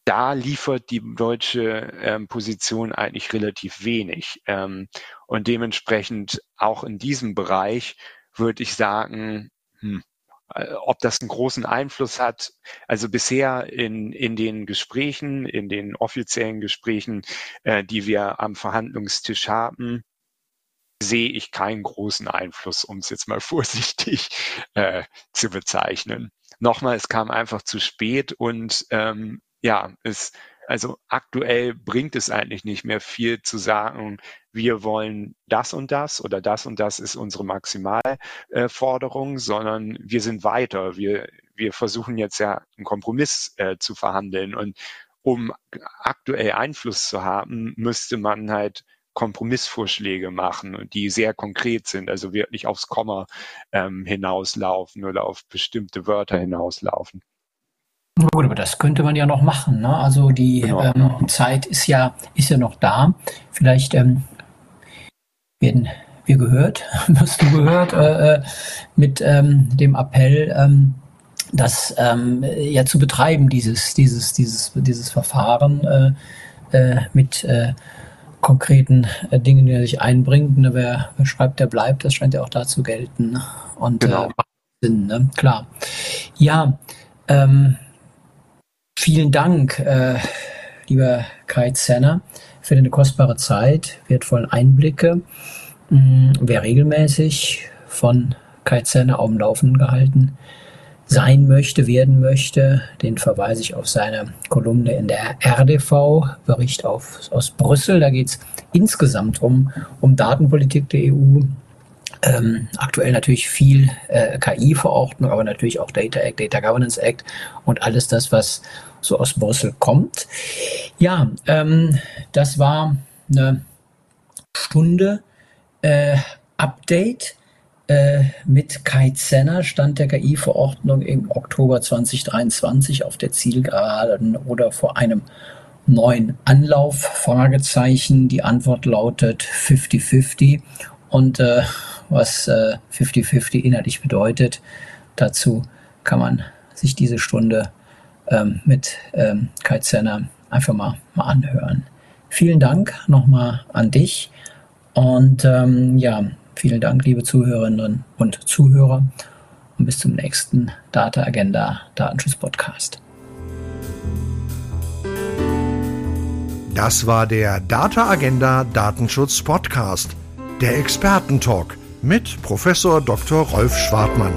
da liefert die deutsche ähm, Position eigentlich relativ wenig. Ähm, und dementsprechend auch in diesem Bereich würde ich sagen, hm, äh, ob das einen großen Einfluss hat. Also bisher in, in den Gesprächen, in den offiziellen Gesprächen, äh, die wir am Verhandlungstisch haben, sehe ich keinen großen Einfluss, um es jetzt mal vorsichtig äh, zu bezeichnen. Nochmal, es kam einfach zu spät und ähm, ja, es, also aktuell bringt es eigentlich nicht mehr viel zu sagen, wir wollen das und das oder das und das ist unsere Maximalforderung, äh, sondern wir sind weiter. Wir, wir versuchen jetzt ja einen Kompromiss äh, zu verhandeln und um aktuell Einfluss zu haben, müsste man halt Kompromissvorschläge machen, die sehr konkret sind, also wirklich aufs Komma ähm, hinauslaufen oder auf bestimmte Wörter hinauslaufen. Gut, aber das könnte man ja noch machen. Ne? Also die genau. ähm, Zeit ist ja, ist ja noch da. Vielleicht ähm, werden wir gehört, wirst du gehört, äh, äh, mit ähm, dem Appell, ähm, das ähm, ja zu betreiben, dieses, dieses, dieses, dieses Verfahren äh, äh, mit äh, konkreten äh, Dingen, die er sich einbringt. Ne? Wer, wer, schreibt, der bleibt, das scheint ja auch da zu gelten. Und genau. Sinn, ne? klar. Ja, ähm, Vielen Dank, äh, lieber Kai Zenner, für deine kostbare Zeit, wertvollen Einblicke. Ähm, wer regelmäßig von Kai Zenner auf dem Laufenden gehalten sein möchte, werden möchte, den verweise ich auf seine Kolumne in der RDV, Bericht auf, aus Brüssel. Da geht es insgesamt um, um Datenpolitik der EU, ähm, aktuell natürlich viel äh, KI-Verordnung, aber natürlich auch Data Act, Data Governance Act und alles das, was so aus Brüssel kommt. Ja, ähm, das war eine Stunde äh, Update äh, mit Kai Zenner, Stand der KI-Verordnung im Oktober 2023 auf der Zielgeraden oder vor einem neuen Anlauf? Fragezeichen. Die Antwort lautet 50-50 und äh, was 50-50 äh, inhaltlich bedeutet. Dazu kann man sich diese Stunde ähm, mit ähm, Kai Zenner einfach mal, mal anhören. Vielen Dank nochmal an dich und ähm, ja, vielen Dank, liebe Zuhörerinnen und Zuhörer und bis zum nächsten Data Agenda Datenschutz Podcast. Das war der Data Agenda Datenschutz Podcast, der Expertentalk mit Professor Dr. Rolf Schwartmann.